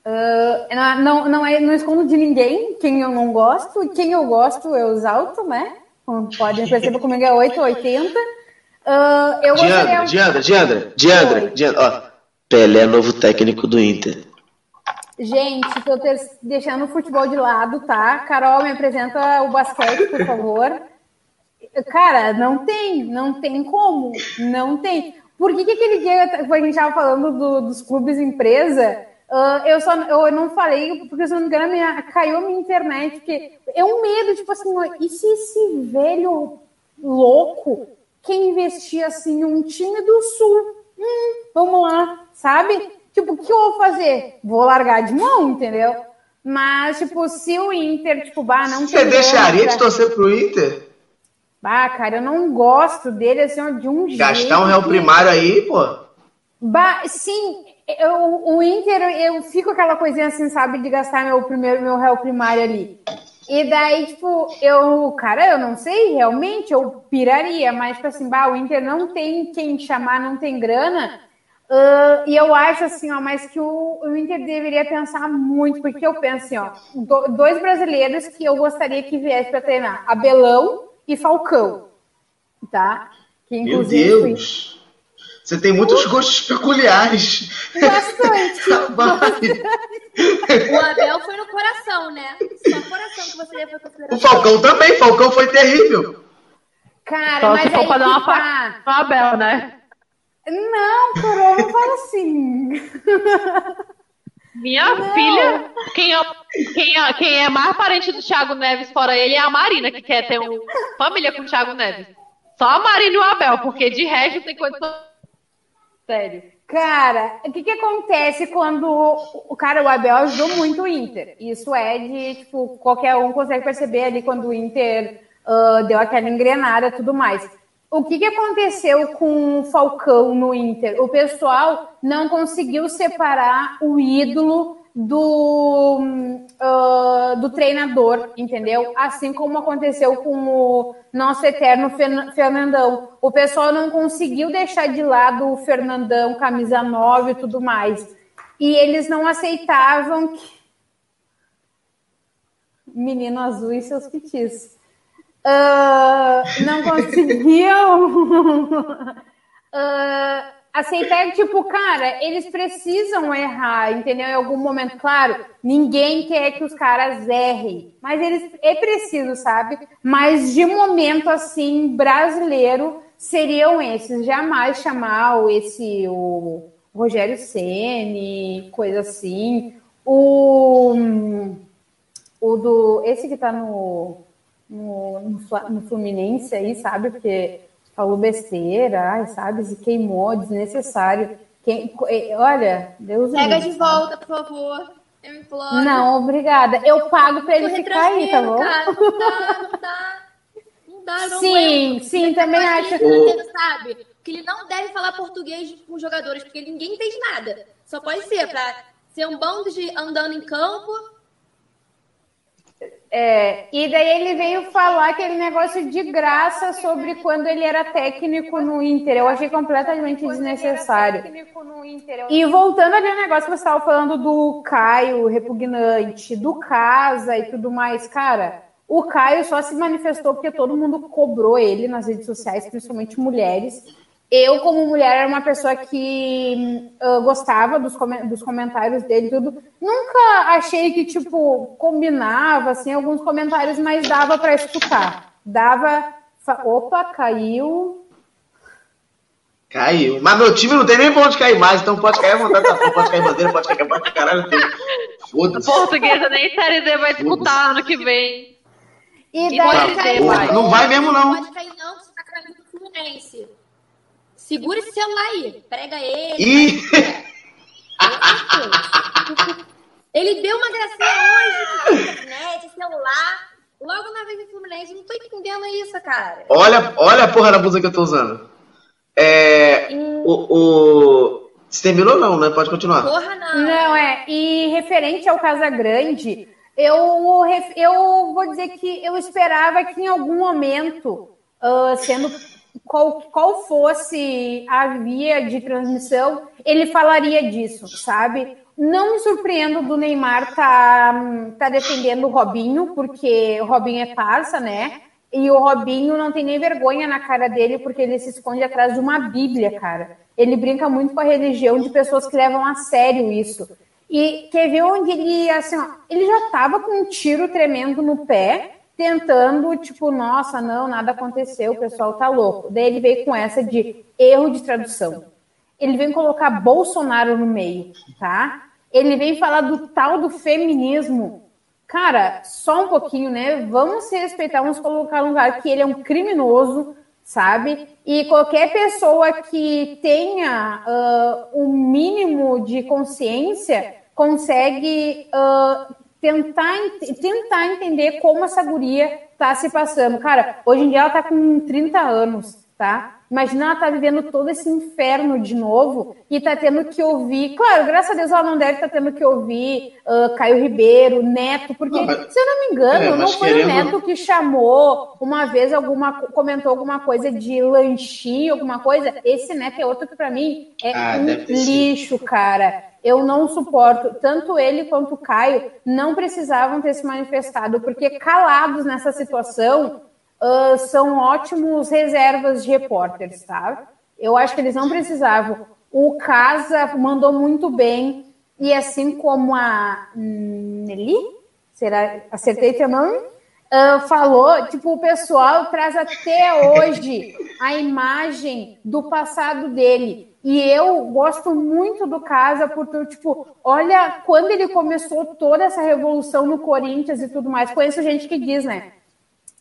Uh, não, não, é, não escondo de ninguém quem eu não gosto, e quem eu gosto eu exalto, né? Podem perceber comigo é 880. Uh, eu
Diandra, gostaria... Diandra, Diandra, Diandra, Diandra, ó. Pelé é novo técnico do Inter.
Gente, tô deixando o futebol de lado, tá? Carol, me apresenta o basquete, por favor. Cara, não tem, não tem como, não tem. Por que, que aquele dia a gente estava falando do, dos clubes empresa? Uh, eu só eu não falei, porque se não me engano, minha, caiu a minha internet, porque é um medo, tipo assim, e se esse velho louco que investia assim um time do sul? Hum, vamos lá, sabe? Tipo, o que eu vou fazer? Vou largar de mão, entendeu? Mas, tipo, se o Inter, tipo, bah, não
Você deixaria de torcer pro Inter?
Bah, cara, eu não gosto dele, assim, de um
jeito. Gastar um réu primário aí, pô?
Bah, sim, eu, o Inter, eu fico aquela coisinha assim, sabe, de gastar meu primeiro, meu réu primário ali. E daí, tipo, eu, cara, eu não sei, realmente, eu piraria, mas, tipo assim, bah, o Inter não tem quem chamar, não tem grana. Uh, e eu acho assim, ó, mas que o, o, Inter deveria pensar muito, porque eu penso assim, ó, do, dois brasileiros que eu gostaria que viesse para treinar, Abelão e Falcão, tá?
Que, Meu Deus! Você tem muitos uh, gostos peculiares.
Bastante.
o Abel foi no coração, né? Só coração que você levou
O Falcão também, Falcão foi terrível.
Cara, Só mas se for
pra dar uma
tá.
no Abel, né?
Não, Coroa, não fala assim.
Minha não. filha, quem é, quem, é, quem é mais parente do Thiago Neves fora ele é a Marina, que quer ter uma família com o Thiago Neves. Só a Marina e o Abel, porque de resto tem coisa.
Sério. Cara, o que, que acontece quando o cara, o Abel ajudou muito o Inter? Isso é de, tipo, qualquer um consegue perceber ali quando o Inter uh, deu aquela engrenada e tudo mais o que, que aconteceu com o Falcão no Inter? O pessoal não conseguiu separar o ídolo do, uh, do treinador, entendeu? Assim como aconteceu com o nosso eterno Fernandão. O pessoal não conseguiu deixar de lado o Fernandão, camisa 9 e tudo mais. E eles não aceitavam que. Menino azul e seus petiços uh, não conseguiam uh, aceitar, tipo, cara, eles precisam errar, entendeu? Em algum momento, claro, ninguém quer que os caras errem, mas eles é preciso, sabe? Mas de momento assim, brasileiro seriam esses, jamais chamar esse o Rogério Ceni, coisa assim, O, o do. Esse que tá no, no, no Fluminense aí, sabe? Porque falou besteira, ai, sabe? Se queimou, desnecessário. Quem, olha, Deus
Pega de volta, por favor. Eu imploro.
Não, obrigada. Eu pago para ele ficar aí, tá bom?
Cara, não dá, não dá. Não dá, não
Sim, sim,
Ele
também
tá
acho.
batendo, sabe? Que ele não deve falar português com os jogadores, porque ninguém entende nada. Só pode ser pra ser um bando de andando em campo.
É, e daí ele veio falar aquele negócio de graça sobre quando ele era técnico no Inter. Eu achei completamente desnecessário. E voltando ali ao negócio que você estava falando do Caio repugnante, do Casa e tudo mais, cara, o Caio só se manifestou porque todo mundo cobrou ele nas redes sociais, principalmente mulheres. Eu, como mulher, era uma pessoa que uh, gostava dos, com dos comentários dele tudo. Nunca achei que, tipo, combinava, assim, alguns comentários, mas dava para escutar. Dava... Opa, caiu...
Caiu. Mas meu time não tem nem pra onde cair mais, então pode cair à vontade. Tá? Pode cair bandeira, pode cair pra caralho.
Foda-se. Portuguesa nem Série D vai disputar ano que vem.
E
E
daí,
não vai mesmo, não.
Pode cair não, que você tá caindo do Fluminense. Segura esse celular aí. Prega ele.
Ih!
Ele deu uma gracinha hoje, internet, celular. Logo na vez do Fluminense, não tô entendendo isso, cara.
Olha, olha a porra da blusa que eu tô usando. É. O. o... Você terminou não, né? Pode continuar.
Porra, não.
Não, é. E referente ao Casagrande, eu, ref- eu vou dizer que eu esperava que em algum momento, ah, sendo qual, qual fosse a via de transmissão, ele falaria disso, sabe? Não me surpreendo do Neymar tá, tá defendendo o Robinho, porque o Robinho é parça, né? E o Robinho não tem nem vergonha na cara dele, porque ele se esconde atrás de uma Bíblia, cara. Ele brinca muito com a religião de pessoas que levam a sério isso. E quer ver onde ele, assim, ó, ele já tava com um tiro tremendo no pé, tentando, tipo, nossa, não, nada aconteceu, o pessoal tá louco. Daí ele veio com essa de erro de tradução. Ele vem colocar Bolsonaro no meio, tá? Ele vem falar do tal do feminismo. Cara, só um pouquinho, né? Vamos se respeitar, vamos colocar no lugar que ele é um criminoso, sabe? E qualquer pessoa que tenha ah, um mínimo de consciência consegue ah, tentar, ent- tentar entender como essa guria tá se passando. Cara, hoje em dia ela tá com 30 anos, tá? Imagina ela tá vivendo todo esse inferno de novo e tá tendo que ouvir. Claro, graças a Deus ela não deve estar tendo que ouvir ah, Caio Ribeiro, Neto, porque,
Não, mas-
se eu não me engano,
É,
não foi
querendo-
o Neto que chamou uma vez alguma, comentou alguma coisa de lanchinho, alguma coisa. Esse Neto é outro que pra mim é
Ah,
um lixo, cara. Eu não suporto. Tanto ele quanto o Caio não precisavam ter se manifestado, porque calados nessa situação ah, são ótimos reservas de repórteres, tá? Eu acho que eles não precisavam. O Casa mandou muito bem, e assim como a Nelly, será, acertei teu nome? Ah, falou, tipo, o pessoal traz até hoje a imagem do passado dele. E eu gosto muito do Casa, porque, tipo, olha, quando ele começou toda essa revolução no Corinthians e tudo mais, conheço gente que diz, né?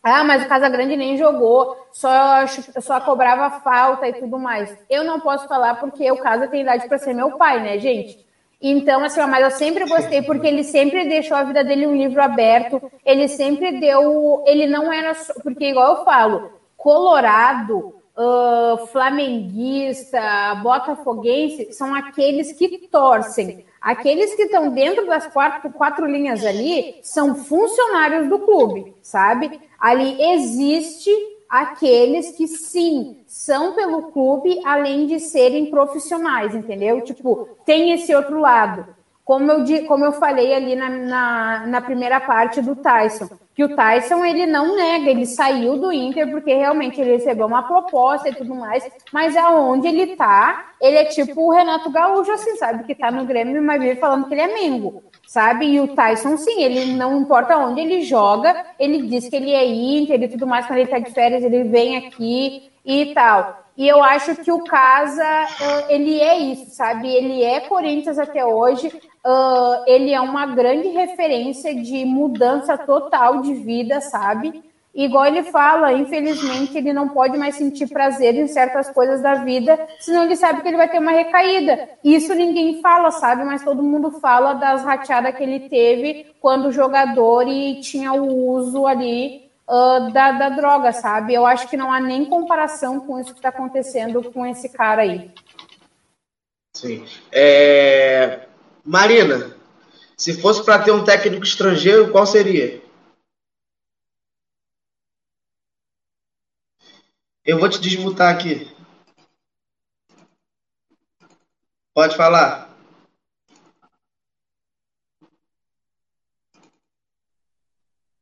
Ah, mas o Casagrande nem jogou, só, só cobrava falta e tudo mais. Eu não posso falar porque o Casa tem idade para ser meu pai, né, gente? Então, assim, mas eu sempre gostei porque ele sempre deixou a vida dele um livro aberto. Ele sempre deu. Ele não era. Porque, igual eu falo, Colorado, ah, flamenguista, botafoguense são aqueles que torcem. Aqueles que estão dentro das quatro, quatro linhas ali são funcionários do clube, sabe? Ali existe aqueles que sim são pelo clube, além de serem profissionais, entendeu? Tipo, tem esse outro lado. Como eu, como eu falei ali na, na, na primeira parte do Tyson, que o Tyson ele não nega, ele saiu do Inter porque realmente ele recebeu uma proposta e tudo mais, mas aonde ele tá, ele é tipo o Renato Gaúcho, assim, sabe? Que tá no Grêmio, mas vive falando que ele é Mengo, sabe? E o Tyson, sim, ele não importa onde ele joga, ele diz que ele é Inter e tudo mais, quando ele tá de férias, ele vem aqui e tal. E eu acho que o Casa, ele é isso, sabe? Ele é Corinthians até hoje. Uh, ele é uma grande referência de mudança total de vida, sabe? Igual ele fala, infelizmente ele não pode mais sentir prazer em certas coisas da vida, senão ele sabe que ele vai ter uma recaída. Isso ninguém fala, sabe? Mas todo mundo fala das rateadas que ele teve quando jogador e tinha o uso ali uh, da, da droga, sabe? Eu acho que não há nem comparação com isso que está acontecendo com esse cara aí.
Sim. É... Marina, se fosse para ter um técnico estrangeiro, qual seria? Eu vou te desmutar aqui. Pode falar.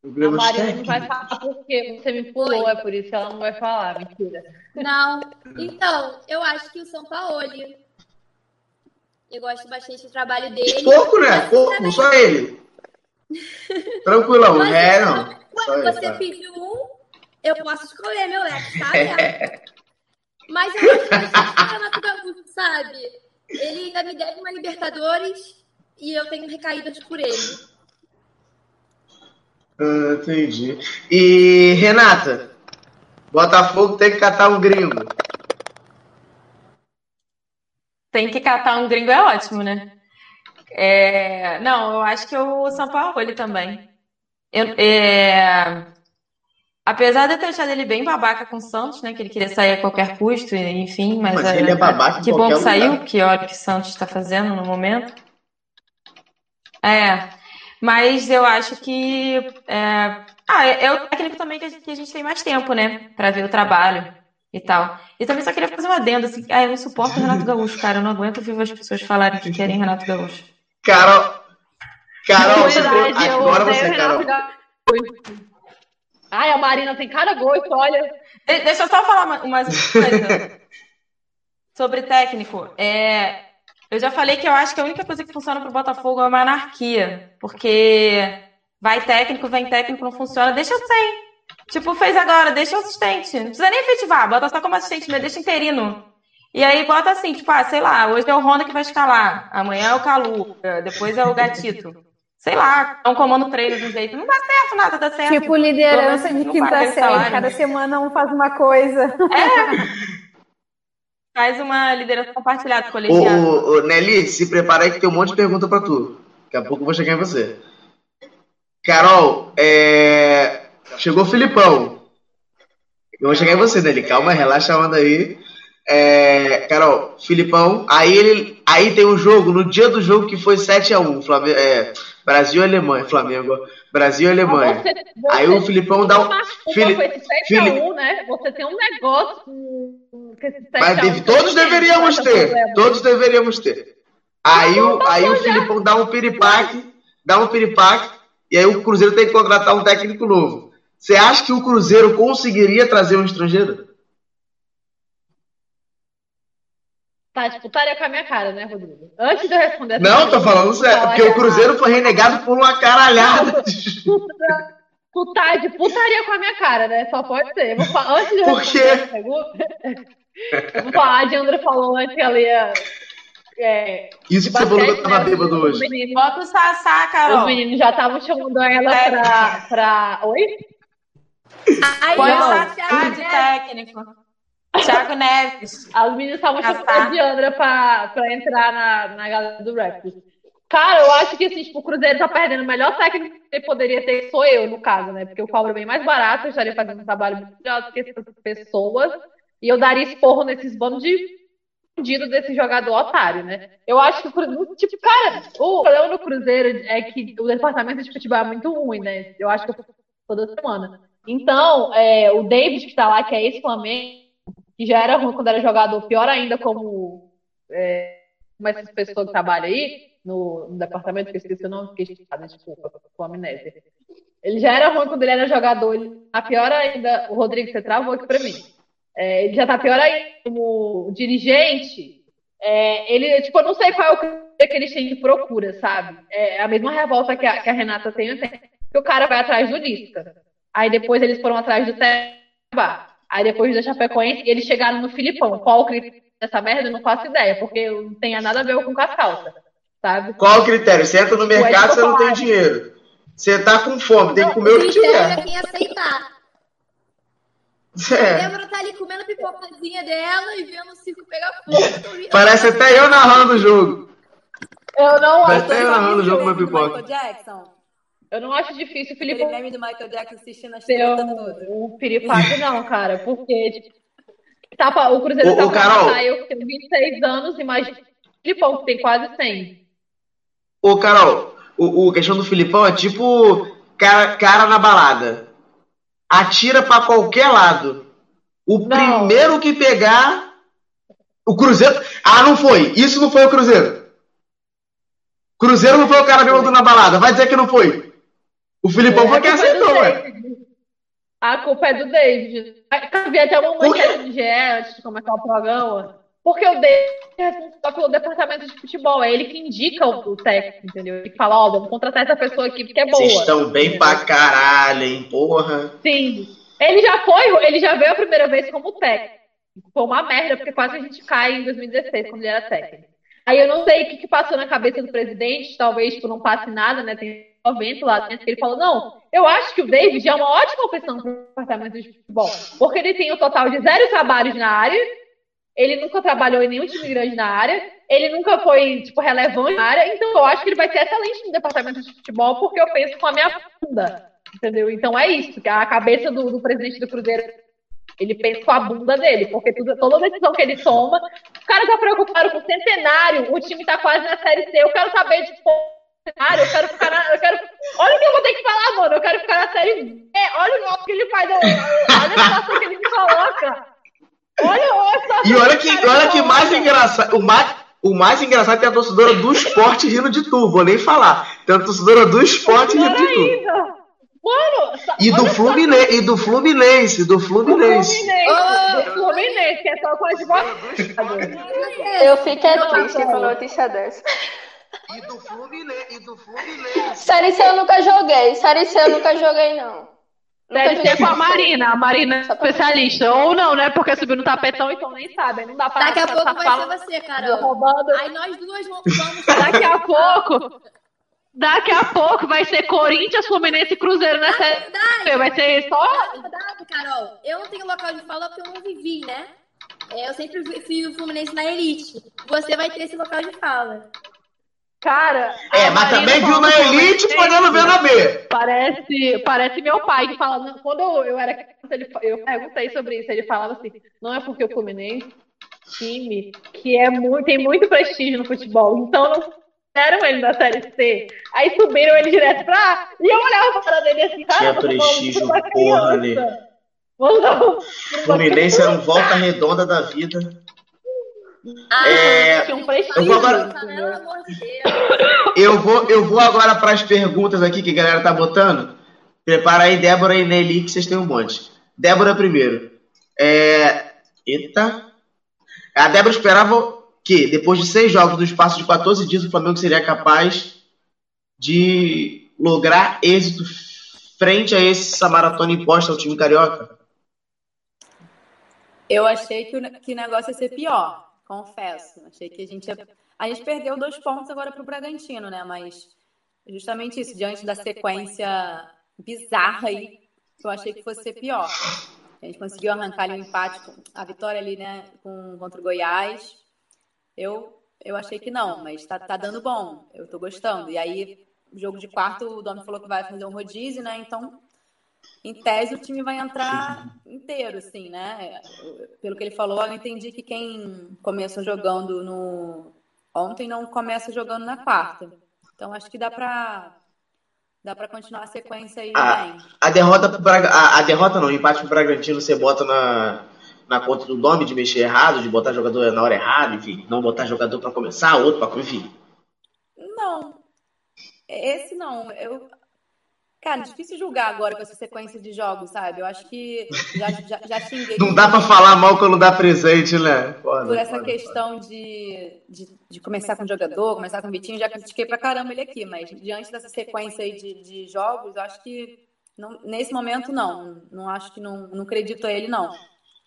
A Maria não vai falar porque você me pulou, é por isso que ela não vai falar, mentira.
Não. Então, eu acho que o São Paulo. Eu gosto bastante do trabalho dele.
Pouco, né? Pouco, só ele. Tranquilão,
Mas,
é, não.
Quando
Só ele,
você
tá.
pediu um, eu posso escolher meu leque, sabe? Mas eu acho que o Renato Gaúcho, sabe? Ele ainda me deve uma Libertadores e eu tenho recaídas por ele.
Ah, entendi. E, Renata, Botafogo tem que catar um gringo.
Tem que catar um gringo é ótimo, né? É, não, eu acho que o São Paulo ele também. Eu, é, apesar de eu ter achado ele bem babaca com o Santos, né? Que ele queria sair a qualquer custo, enfim, mas,
Mas ele é babaca
que bom que saiu,
lugar.
que olha o que o Santos está fazendo no momento. É, mas eu acho que é, ah, é o técnico também que a, gente, que a gente tem mais tempo, né? Pra ver o trabalho e tal. E também só queria fazer uma adenda, assim, ah, eu não suporto o Renato Gaúcho, cara, eu não aguento ouvir as pessoas falarem que querem Renato Gaúcho.
Carol, Carol, você
Verdade,
tem...
eu
agora você,
o
Carol.
Ai, a Marina tem cara gosto, olha.
De- deixa eu só falar uma, uma coisa sobre técnico. É, eu já falei que eu acho que a única coisa que funciona pro Botafogo é uma anarquia, porque vai técnico, vem técnico, não funciona, deixa eu sem. Tipo, fez agora, deixa o assistente. Não precisa nem efetivar, bota só como assistente, mas deixa interino. E aí bota assim, tipo, ah, sei lá, hoje é o Honda que vai escalar, amanhã é o Calu, depois é o Gatito. Sei lá, é um comando treino do jeito. Não dá certo, nada dá certo.
Tipo liderança de quinta série.
salário.
Cada semana um faz uma coisa.
Faz uma liderança compartilhada,
Ô,
colegiada.
ô, ô, Nelly, se prepara aí que tem um monte de pergunta pra tu. Daqui a pouco eu vou chegar em você. Carol, é... chegou o Filipão. Eu vou chegar em você, Nelly. Calma, relaxa a onda aí. É... Carol, Filipão. Aí ele, aí tem um jogo no dia do jogo que foi 7x1. Flamengo, é... Brasil e Alemanha, Flamengo. Brasil e Alemanha.
Você,
Aí o Filipão dá um. Fili-
esse 7x1, né? Você tem um negócio com esse 7x1.
Mas deve- todos deveríamos ter. Todos deveríamos ter. Aí o, aí o Filipão dá um piripaque, dá um piripaque, e aí o Cruzeiro tem que contratar um técnico novo. Você acha que o Cruzeiro conseguiria trazer um estrangeiro?
Tá, tipo, estaria com a minha cara, né, Rodrigo? Antes de eu responder essa
Não, tô falando sério, porque o Cruzeiro foi renegado por uma caralhada. de-
Tu tá de putaria com a minha cara, né? Só pode ser. Eu vou falar, antes de eu
Por
responder eu vou falar, a Diandra falou antes que ela ia. É,
Isso que você falou que tava
né,
bêbado
os
hoje.
meninos-
Bota o Sassá,
Os
Carol.
meninos já estavam chamando ela
É.
pra, pra. Oi?
Aí,
Põe o
ó,
Sassá
Thiago
técnico. Thiago Neves.
As meninas estavam chamando a Diandra pra, pra entrar na, na galera do Raptors. Cara, eu acho que assim, tipo, o Cruzeiro tá perdendo o melhor técnico que poderia ter, sou eu, no caso, né? Porque eu cobro bem mais barato, eu estaria fazendo um trabalho muito melhor do que essas pessoas. E eu daria esporro nesses bandos de fudido desse jogador otário, né? Eu acho que o tipo, cara, o problema do Cruzeiro é que o departamento de futebol é muito ruim, né? Eu acho que eu toda semana. Então, é, o David que tá lá, que é esse Flamengo, que já era ruim quando era jogador, pior ainda como, é, como essas pessoas que trabalham aí no, no departamento, que eu esqueci o nome, fiquei chateada, desculpa, com amnésia. Ele já era ruim quando ele era jogador, ele tá pior ainda. O Rodrigo, você travou aqui pra mim. É, ele já tá pior ainda como dirigente. É, ele, tipo, eu não sei qual é o que eles têm de procura, sabe? É a mesma revolta que a, que a Renata tem, tenho. Que o cara vai atrás do Lisca. Aí depois eles foram atrás do Teba. Aí depois da Chapecoense, eles chegaram no Filipão. Qual o critério dessa merda? Eu não faço ideia, porque não tem nada a ver com com as calças. sabe?
Qual o critério? Você entra no mercado, você não tem dinheiro. Você tá com fome, tem que comer o que
critério é
tiver.
quem aceitar. A
É,
Débora tá ali comendo a pipocazinha dela e vendo o circo pegar fogo.
parece até eu narrando o jogo.
Eu não acho,
até eu narrando o jogo com
do
pipoca.
Michael Jackson.
Eu não acho difícil o
Aquele
Felipe
meme do Michael Jackson assistindo as
ser
tretas
um,
todas.
um piripaque, não, cara. Porque tipo, tá o Cruzeiro
Ô,
tá pra
Carol.
matar eu que tenho 26 anos, imagina o Filipão que tem quase 100.
Ô, Carol, o, o questão do Filipão é tipo cara, cara na balada. Atira pra qualquer lado. O
Não.
primeiro que pegar. O Cruzeiro. Ah, não foi. Isso não foi o Cruzeiro. Cruzeiro não foi o cara bêbado na balada. Vai dizer que não foi. O Filipão foi quem
é
aceitou, ué.
A culpa é do David. Eu vi até uma manchete do GE antes de começar o programa. Porque o David é responsável pelo departamento de futebol. É ele que indica o, o técnico, entendeu? Ele fala, ó, vamos contratar essa pessoa aqui porque é boa.
Vocês estão bem pra caralho, hein, porra.
Sim. Ele já foi, ele já veio a primeira vez como técnico. Foi uma merda, porque quase a gente cai em 2016, quando ele era técnico. Aí eu não sei o que, que passou na cabeça do presidente, talvez por não passe nada, né? Tem um vento lá dentro, que ele falou, não, eu acho que o David é uma ótima opção para o departamento de futebol, porque ele tem um total de zero trabalhos na área, ele nunca trabalhou em nenhum time grande na área, ele nunca foi, tipo, relevante na área, então eu acho que ele vai ser excelente no departamento de futebol, porque eu penso com a minha bunda, entendeu? Então é isso, que a cabeça do, do presidente do Cruzeiro, ele pensa com a bunda dele, porque toda decisão que ele toma, os caras tá preocupados com o centenário, o time tá quase na Série C, eu quero saber de centenário, eu quero ficar na, eu quero, olha o que eu vou ter que falar, mano, eu quero ficar na Série B, olha o que ele faz, olha a situação que ele me coloca. Olha, olha a situação
E olha
que
que,
cara
olha que mais engraçado. O mais, o mais engraçado é que a torcedora do esporte rindo de tu, vou nem falar. Tem a torcedora do esporte rindo de tu.
Mano,
E do, Fluminense, e do Fluminense, do Fluminense.
Fluminense, do Fluminense, que é só com advogado.
Eu fiquei
Não,
triste
cara.
com a notícia dessa.
E do Fluminense, e do Fluminense.
Série C eu nunca joguei. Série C eu nunca joguei, não.
Deve ser com a. Marina, a Marina é especialista. Ou não, né? Porque subiu no tapetão, então nem sabe. Não dá pra
Daqui a pouco vai ser você, Carol.
roubando.
Aí nós duas vamos.
Daqui a pouco. Daqui a pouco vai ser Corinthians, Fluminense e Cruzeiro
Na
nessa.
verdade,
Vai ser só.
verdade, Carol, eu não tenho local de fala porque eu não vivi, né? É, Eu sempre fui o Fluminense na elite. Você vai ter esse local de fala.
Cara.
É, mas também viu na Elite podendo ver na B.
Parece, parece meu pai que fala, não, quando eu, eu era criança, ele, eu perguntei sobre isso, ele falava assim, não é porque o Fluminense, time que é muito, tem muito prestígio no futebol, então não fizeram ele da Série C. Aí subiram ele direto pra A, e eu olhava para dele assim, cara,
Tinha
falando
prestígio,
uma
porra,
um-
Fluminense era um volta redonda da vida.
Ah,
É,
Tinha um
eu vou agora-
pelo amor de Deus.
Eu vou, eu vou agora para as perguntas aqui que a galera tá botando. Prepara aí, Débora e Nelly, que vocês têm um monte. Débora primeiro. É... Eita. A Débora esperava que, depois de seis jogos, no espaço de 14 dias, o Flamengo seria capaz de lograr êxito frente a essa maratona imposta ao time carioca?
Eu achei que o, que o negócio ia ser pior, confesso. Achei que a gente ia... A gente perdeu dois pontos agora pro Bragantino, né? Mas justamente isso, diante da sequência bizarra aí, eu achei que fosse ser pior. A gente conseguiu arrancar ali um empate, a vitória ali, né, com, contra o Goiás. Eu, eu achei que não, mas tá, tá dando bom. Eu tô gostando. E aí, jogo de quarto, o Domi falou que vai fazer um rodízio, né? Então, em tese, o time vai entrar inteiro, assim, né? Pelo que ele falou, eu entendi que quem começou jogando no ontem não começa jogando na quarta. Então, acho que dá pra, dá pra continuar a sequência aí bem.
A derrota pro Braga... a, a derrota não, o empate pro Bragantino você bota na, na conta do nome de mexer errado, de botar jogador na hora errada, enfim, não botar jogador para começar, outro para enfim.
Não, esse não. Eu, cara, difícil julgar agora com essa sequência de jogos, sabe? Eu acho que já, já, já xinguei.
Não dá para falar mal quando dá presente, né? Foda,
por essa
foda,
questão de, de, de começar com o jogador, começar com o Vitinho, já critiquei pra caramba ele aqui, mas diante dessa sequência aí de, de jogos, eu acho que não- nesse momento não. Não acho que não, não acredito a ele, não.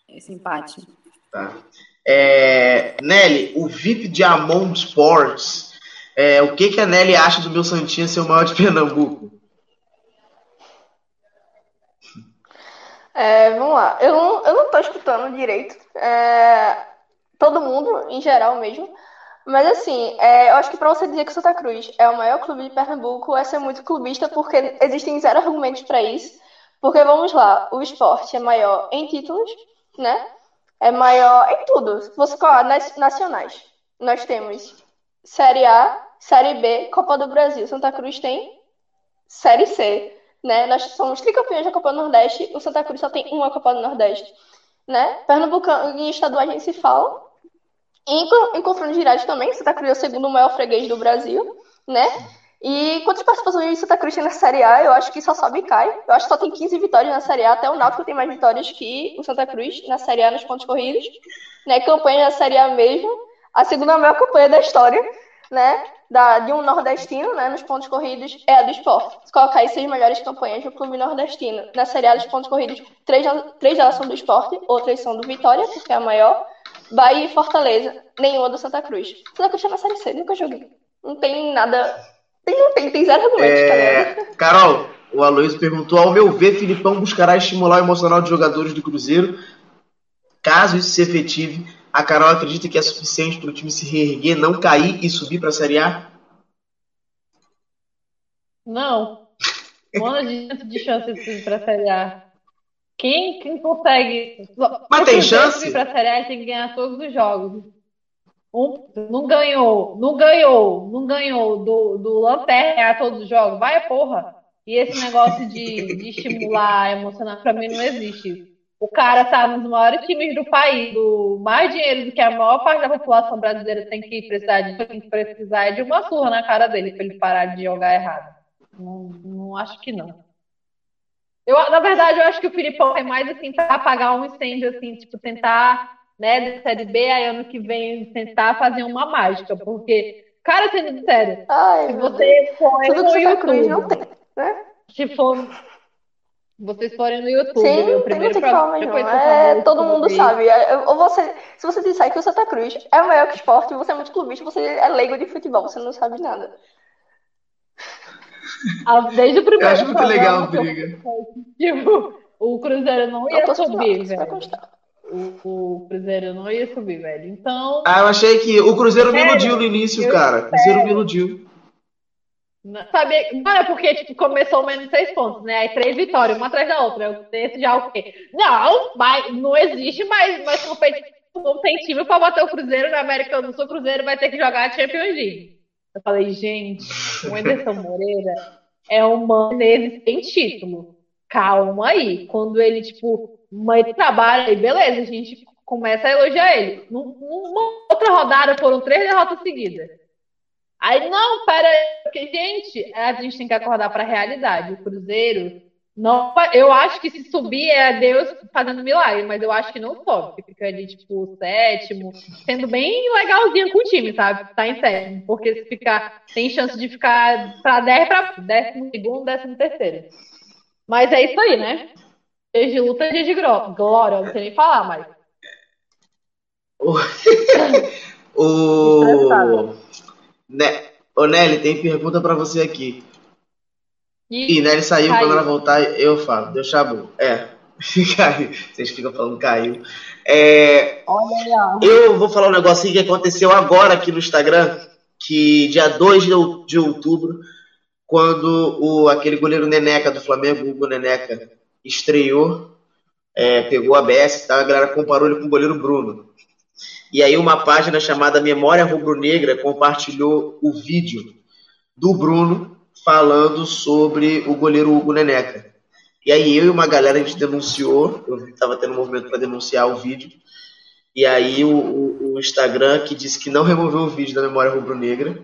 Esse empate.
Tá. É, Nelly, o VIP de Amon Sports É, o que, que a Nelly acha do meu Santinha ser o maior de Pernambuco?
É, vamos lá. Eu não, eu não tô escutando direito. É, todo mundo, em geral mesmo. Mas assim, é, eu acho que para você dizer que Santa Cruz é o maior clube de Pernambuco, é ser muito clubista, porque existem zero argumentos para isso. Porque vamos lá, o esporte é maior em títulos, né? É maior em tudo. Se você falar nas nacionais, nós temos Série A, Série B, Copa do Brasil. Santa Cruz tem Série C né? Nós somos tricampeões da Copa do Nordeste, o Santa Cruz só tem uma Copa do Nordeste, né? Pernambucano e estadual a gente se fala. Em, em confrontos diretos também, Santa Cruz é o segundo maior freguês do Brasil, né? E quantas participações de Santa Cruz tem na Série A, eu acho que só sobe e cai. Eu acho que só tem 15 vitórias na Série A, até o Náutico tem mais vitórias que o Santa Cruz na Série A nos pontos corridos, né? Campanha na Série A mesmo, a segunda maior campanha da história, né? Da, de um nordestino, né, nos pontos corridos, é a do esporte. Se colocar aí seis melhores campanhas do clube nordestino. Na Série A dos pontos corridos, três, três delas são do esporte, outras são do Vitória, porque é a maior. Bahia e Fortaleza, nenhuma do Santa Cruz. Santa Cruz é na Série C, nunca joguei. Não tem nada. Tem, não tem, tem zero argumentos,
é... tá Carol, o Aloysio perguntou: ao meu ver, Filipão buscará estimular o emocional de jogadores do Cruzeiro. Caso isso se efetive, a Carol acredita que é suficiente para o time se reerguer, não cair e subir para a Série A?
Não. Manda de chance de subir para a Série A. Quem, quem consegue.
Mas tem chance? subir
para a Série A tem que ganhar todos os jogos. Um, não ganhou, não ganhou, não ganhou do, do Lanterna ganhar todos os jogos. Vai, porra. E esse negócio de, de estimular, emocionar, para mim não existe. O cara tá nos maiores times do país, do mais dinheiro do que a maior parte da população brasileira tem que precisar de, tem que precisar de uma surra na cara dele para ele parar de jogar errado. Não, não acho que não. Eu, na verdade, eu acho que o Filipão é mais assim para apagar um incêndio, assim, tipo, tentar, né, de série B, aí ano que vem tentar fazer uma mágica, porque, cara, sendo sério,
Ai,
se você for no YouTube,
não tem, né?
se for vocês forem no YouTube,
Sim,
meu primeiro
tem é, todo mundo sabe. É, ou você, se você disser que o Santa Cruz é maior que esporte, você é muito clubista, você é leigo de futebol, você não sabe nada.
Ah, desde o primeiro
Eu acho muito legal a briga.
Tipo, o Cruzeiro não ia subir, velho. O, o, Cruzeiro não ia subir, velho. Então.
Ah, eu achei que o Cruzeiro me iludiu no início, cara. O Cruzeiro me iludiu.
Sabia, não é porque tipo, começou menos seis pontos, né? Aí três vitórias, uma atrás da outra. Esse já o quê? Não, mas não existe mais, mais competitivo. Para bater o Cruzeiro na América do Sul. Cruzeiro vai ter que jogar a Champions League. Eu falei, gente, o Anderson Moreira é um Menezes sem título. Calma aí. Quando ele, tipo, ele trabalha aí, beleza, a gente começa a elogiar ele. Numa outra rodada foram três derrotas seguidas. Aí, não, pera porque, gente, a gente tem que acordar para a realidade. O Cruzeiro, não, eu acho que se subir é Deus fazendo milagre, mas eu acho que não sobe. Fica ali, tipo, sétimo, sendo bem legalzinho com o time, sabe? Tá em sétimo. Porque se ficar, tem chance de ficar para 10 para décimo segundo, décimo terceiro. Mas é isso aí, né? Dias de luta, dias de glória, não sei nem falar, mas.
o... Né? Ô, Nelly, tem pergunta para você aqui. E, e Nelly saiu, caiu. quando ela voltar, eu falo. Deu chabu. É. caiu. Vocês ficam falando caiu. É,
Olha
eu vou falar um negocinho que aconteceu agora aqui no Instagram, que dia 2 de outubro, quando o, aquele goleiro Neneca do Flamengo, o Hugo Neneca, estreou, é, pegou a BS, tá? a galera comparou ele com o goleiro Bruno. E aí uma página chamada Memória Rubro-Negra compartilhou o vídeo do Bruno falando sobre o goleiro Hugo Neneca. E aí eu e uma galera a gente denunciou, eu estava tendo um movimento para denunciar o vídeo. E aí o, o, o, Instagram que disse que não removeu o vídeo da Memória Rubro-Negra,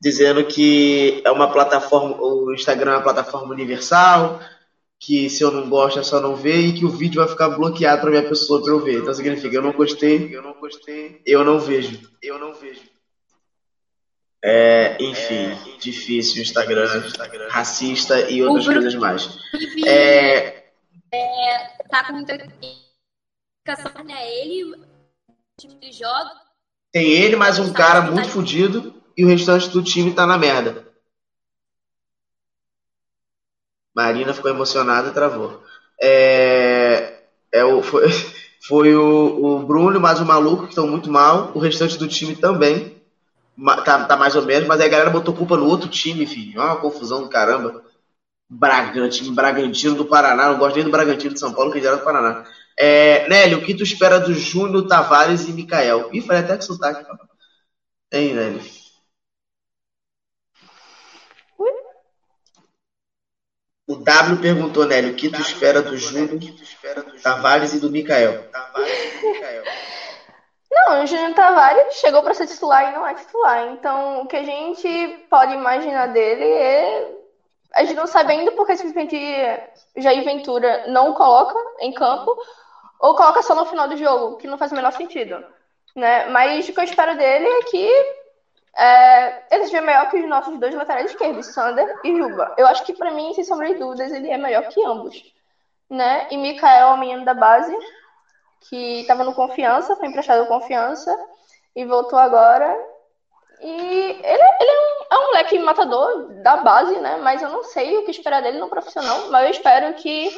dizendo que é uma plataforma, o Instagram é uma plataforma universal, que se eu não gosto é só não ver e que o vídeo vai ficar bloqueado para minha pessoa para eu ver. Então significa eu não gostei, eu não gostei, eu não vejo, eu não vejo. É, enfim, é, difícil Instagram, Instagram, racista e outras coisas mais.
É, é, tá com muita né? Ele, tipo de jogo.
Tem ele mais um cara muito fodido e o restante do time tá na merda. Marina ficou emocionada e travou. É, é o, foi, foi o, o Bruno, mas o maluco, que estão muito mal. O restante do time também. Tá, tá mais ou menos, mas aí a galera botou culpa no outro time, filho. É uma confusão do caramba. Bragantino, Bragantino do Paraná. Não gosto nem do Bragantino de São Paulo, que já era do Paraná. É, Nélio, o que tu espera do Júnior, Tavares e Mikael? Ih, falei até que sotaque. Hein, Nélio? O W perguntou, Nélio, o que tu espera do Júnior, Tavares e do Mikael?
Não, o Júnior Tavares chegou para ser titular e não é titular. Então, o que a gente pode imaginar dele é. A gente não sabe ainda porque simplesmente Jair Ventura não coloca em campo ou coloca só no final do jogo, que não faz o menor sentido. Né? Mas o que eu espero dele é que é, ele seja melhor que os nossos dois laterais esquerdos, Sander e Juba. Eu acho que, para mim, sem sombra de dúvidas, ele é melhor que ambos. Né? E Mikael, o menino da base, que estava no Confiança, foi emprestado Confiança e voltou agora. E ele, ele é, um, é um moleque matador da base, né? Mas eu não sei o que esperar dele no profissional. Mas eu espero que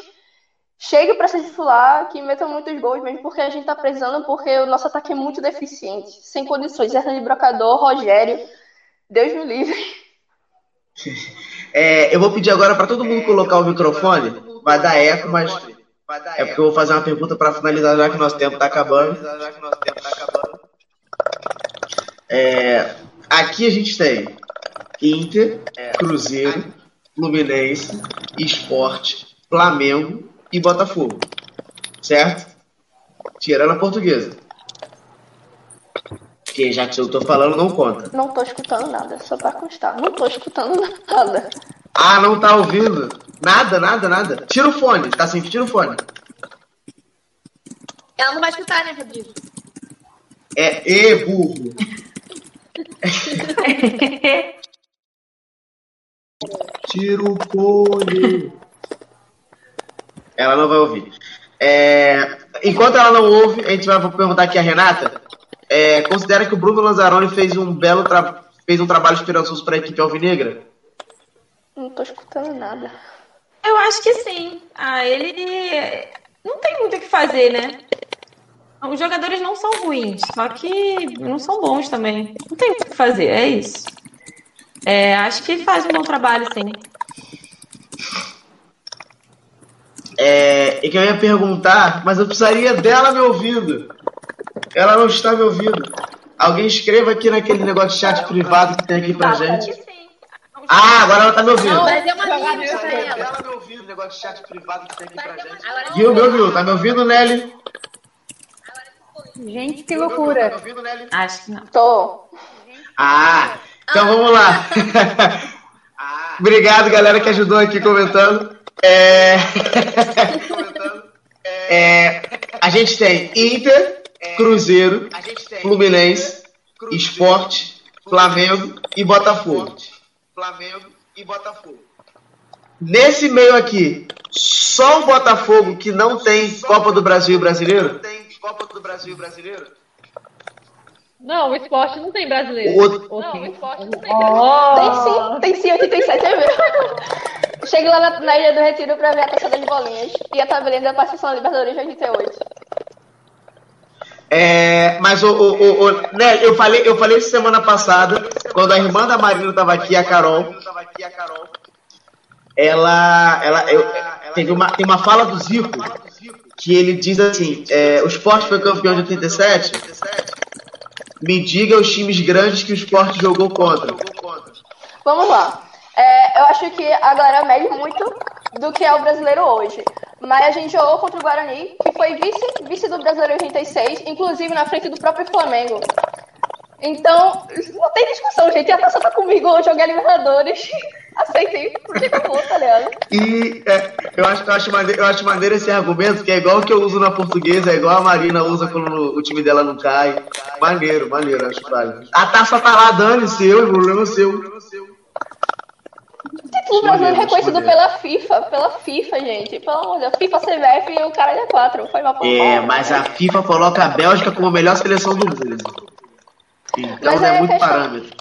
chegue para ser titular, que meta muitos gols, mesmo porque a gente está precisando, porque o nosso ataque é muito deficiente, sem condições. De brocador, Rogério, Deus me livre.
É, eu vou pedir agora para todo mundo colocar o microfone. Vai dar eco, mas é porque eu vou fazer uma pergunta para finalizar já que nosso tempo está acabando. É, aqui a gente tem Inter, Cruzeiro, Fluminense, Esporte, Flamengo e Botafogo. Certo? Tirando a portuguesa. Porque já que eu tô falando, não conta.
Não tô escutando nada, só pra constar. Não tô escutando nada.
Ah, não tá ouvindo? Nada, nada, nada. Tira o fone, tá assim, tira o fone.
Ela não vai escutar, né, Rodrigo?
É, e burro. tira o fone. Ela não vai ouvir. É, enquanto ela não ouve, a gente vai perguntar aqui a Renata. É, considera que o Bruno Lanzaroni fez um belo tra fez um trabalho esperançoso para a equipe alvinegra?
Não tô escutando nada.
Eu acho que sim. Ah, ele não tem muito o que fazer, né? Os jogadores não são ruins, só que não são bons também. Não tem o que fazer, é isso. É, acho que faz um bom trabalho, sim.
É, e que eu ia perguntar, mas eu precisaria dela me ouvindo. Ela não está me ouvindo. Alguém escreva aqui naquele negócio de chat privado que tem aqui pra gente. Ah, agora ela tá me ouvindo. Não,
mas é uma amiga pra ela.
Ela me ouvindo, negócio de chat privado que tem aqui pra gente. Viu, me ouviu? Tá me ouvindo, Nelly?
Gente, que loucura. Tá me ouvindo,
Nelly? Acho que não.
Tô.
Ah, então vamos lá. Obrigado, galera, que ajudou aqui comentando. É... é... A gente tem Inter, Cruzeiro, Fluminense, Esporte, Flamengo e Botafogo. Flamengo e Botafogo. Nesse meio aqui, só o Botafogo que não tem Copa do Brasil brasileiro? Tem Copa do Brasil brasileiro?
Não, o esporte não tem brasileiro. O... Não, o esporte não tem
brasileiro. Oh. Tem sim, tem sim, 87 é mesmo. Chegue lá na, na, Ilha do Retiro pra ver a caçada de bolinhas e a tabelinha da participação Libertadores de 88.
É, mas o, o, o, o, né, eu falei, eu falei semana passada, quando a irmã da Marina estava aqui, a Carol, ela, ela, eu, teve uma, tem uma fala do Zico que ele diz assim: é, o esporte foi campeão de 87. Me diga os times grandes que o esporte jogou contra.
Vamos lá. É, eu acho que a galera mede muito do que é o brasileiro hoje. Mas a gente jogou contra o Guarani, que foi vice, vice do brasileiro 86, inclusive na frente do próprio Flamengo. Então, não tem discussão, gente. A taça tá comigo, eu joguei Libertadores. Aceitei, porque acabou, tá ligado?
E é, eu, acho, eu, acho maneiro, eu acho maneiro esse argumento, que é igual que eu uso na portuguesa, é igual a Marina usa quando o time dela não cai. Maneiro, maneiro, acho válido. A taça tá lá, dane-se, o problema é seu.
Título brasileiro reconhecido pela FIFA, pela FIFA, gente. Pelo amor de Deus, FIFA CVF e o cara é 4. Foi uma
É, mas a FIFA coloca a Bélgica como a melhor seleção do mundo. Então
mas
é, é muito questão, parâmetro.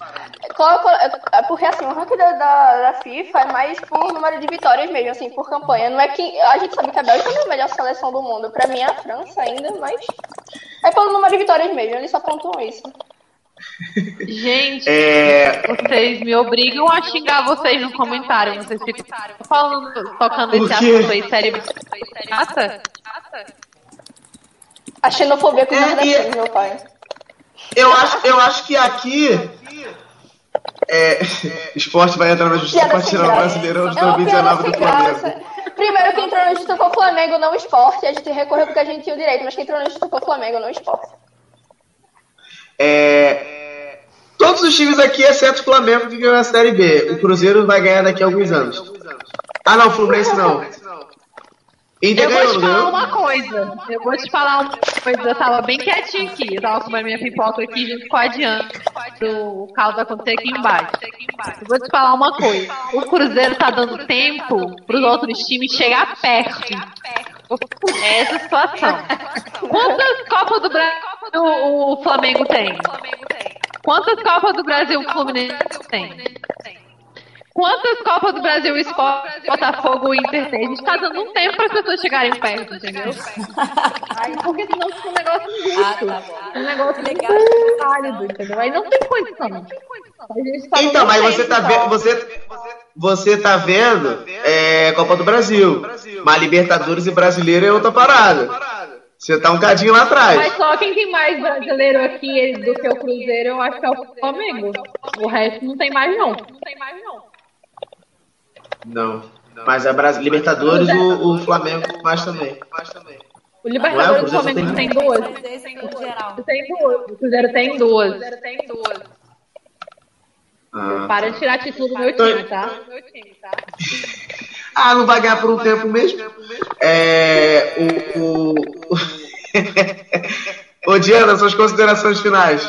É porque assim, o ranking da, da, da, FIFA é mais por número de vitórias mesmo, assim, por campanha. Não é que. A gente sabe que a Bélgica não é a melhor seleção do mundo. Pra mim é a França ainda, mas. É pelo número de vitórias mesmo, eles só pontuam isso.
Gente, é... vocês me obrigam a xingar vocês no comentário. Vocês ficam falando, tocando esse assunto aí, sério. Mata?
A xenofobia com é, e... meu pai.
Eu acho, eu acho que aqui. É, esporte vai entrar na justiça para tirar o Brasileirão de 2019 do Flamengo.
Primeiro, quem entrou na justiça foi o Flamengo, não o esporte. A gente recorreu porque a gente tinha o direito, mas quem entrou na justiça foi o Flamengo, não o esporte.
É, todos os times aqui, exceto o Flamengo, que ganhou a Série B. O Cruzeiro vai ganhar daqui a alguns anos. Ah, não, o Fluminense não.
Inter eu vou te falar uma coisa. Eu vou te falar uma coisa. Eu tava bem quietinho aqui. Eu tava comendo minha pipoca aqui junto com a Diana. Do caldo acontecer aqui embaixo. Eu vou te falar uma coisa. O Cruzeiro tá dando tempo pros outros times chegar perto. É essa situação. Quantas Copas do Brasil o Flamengo tem? Quantas Copas do Brasil o Fluminense tem? Quantas Copas do Brasil Esporte, Botafogo e Inter tem? A gente tá dando um tempo para as pessoas chegarem perto, entendeu? Aí, porque senão fica um negócio injusto. Ah, tá um negócio legal, válido, entendeu? Aí não tem condição. Tá
então, mas você tá vendo. Você, você tá vendo é, Copa do Brasil. Mas Libertadores e Brasileiro é outra parada. Você tá um cadinho lá atrás.
Mas só quem tem mais brasileiro aqui do que o Cruzeiro, eu acho que é o Flamengo. O resto não tem mais, não. Não tem mais, não.
Não. Mas a Brasil, Libertadores, o, o Flamengo mais também. Mais também.
O Libertadores é, o Flamengo tem, duas. Tem duas. O Cruzeiro tem duas. O Cruzeiro tem duas. Ah, Para de tirar título do meu time, tá?
ah, não vai ganhar por um tempo mesmo? É, o, o... Ô Diana, suas considerações finais.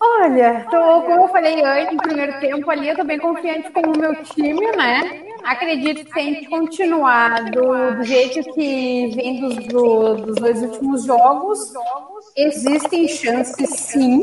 Olha, tô, como eu falei antes, no primeiro tempo ali, eu tô bem confiante com o meu time, né? Acredito que tem que continuar do, do jeito que vem dos, do, dos dois últimos jogos. Existem chances, sim,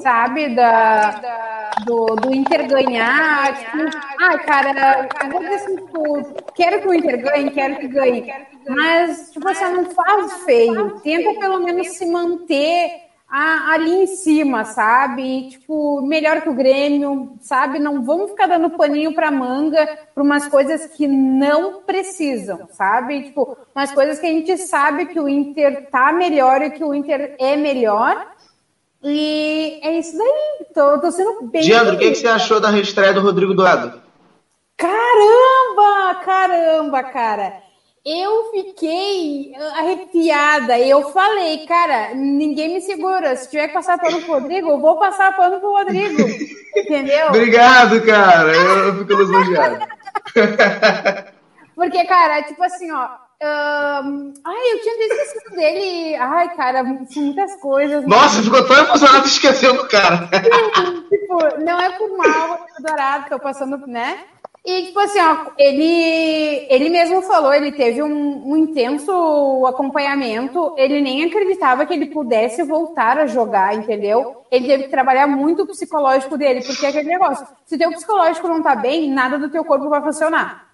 sabe? Da, do, do Inter ganhar. Tipo, ah, cara, dizer assim, tipo, quero que o Inter ganhe, quero que ganhe. Mas, tipo assim, não faz feio. Tenta pelo menos se manter ali em cima, sabe? tipo, melhor que o Grêmio, sabe? Não vamos ficar dando paninho para manga para umas coisas que não precisam, sabe? Tipo, umas coisas que a gente sabe que o Inter tá melhor e que o Inter é melhor. E é isso daí. Tô, tô sendo bem.
Diandro, o que, que você achou da reestreia do Rodrigo Dourado?
Caramba, caramba, cara. Eu fiquei arrepiada. Eu falei, cara, ninguém me segura. Se tiver que passar pano pro Rodrigo, eu vou passar pano pro Rodrigo. Entendeu?
Obrigado, cara. Eu fico lisonjeado.
Porque, cara, tipo assim, ó. Um... Ai, eu tinha esquecido dele. Ai, cara, muitas coisas.
Nossa, ficou tão emocionado que esqueceu do cara.
tipo, não é por mal, adorado, tô passando, né? E, tipo assim, ó, ele, ele mesmo falou, ele teve um, um, intenso acompanhamento, ele nem acreditava que ele pudesse voltar a jogar, entendeu? Ele teve que trabalhar muito o psicológico dele, porque é aquele negócio, se teu psicológico não tá bem, nada do teu corpo vai funcionar.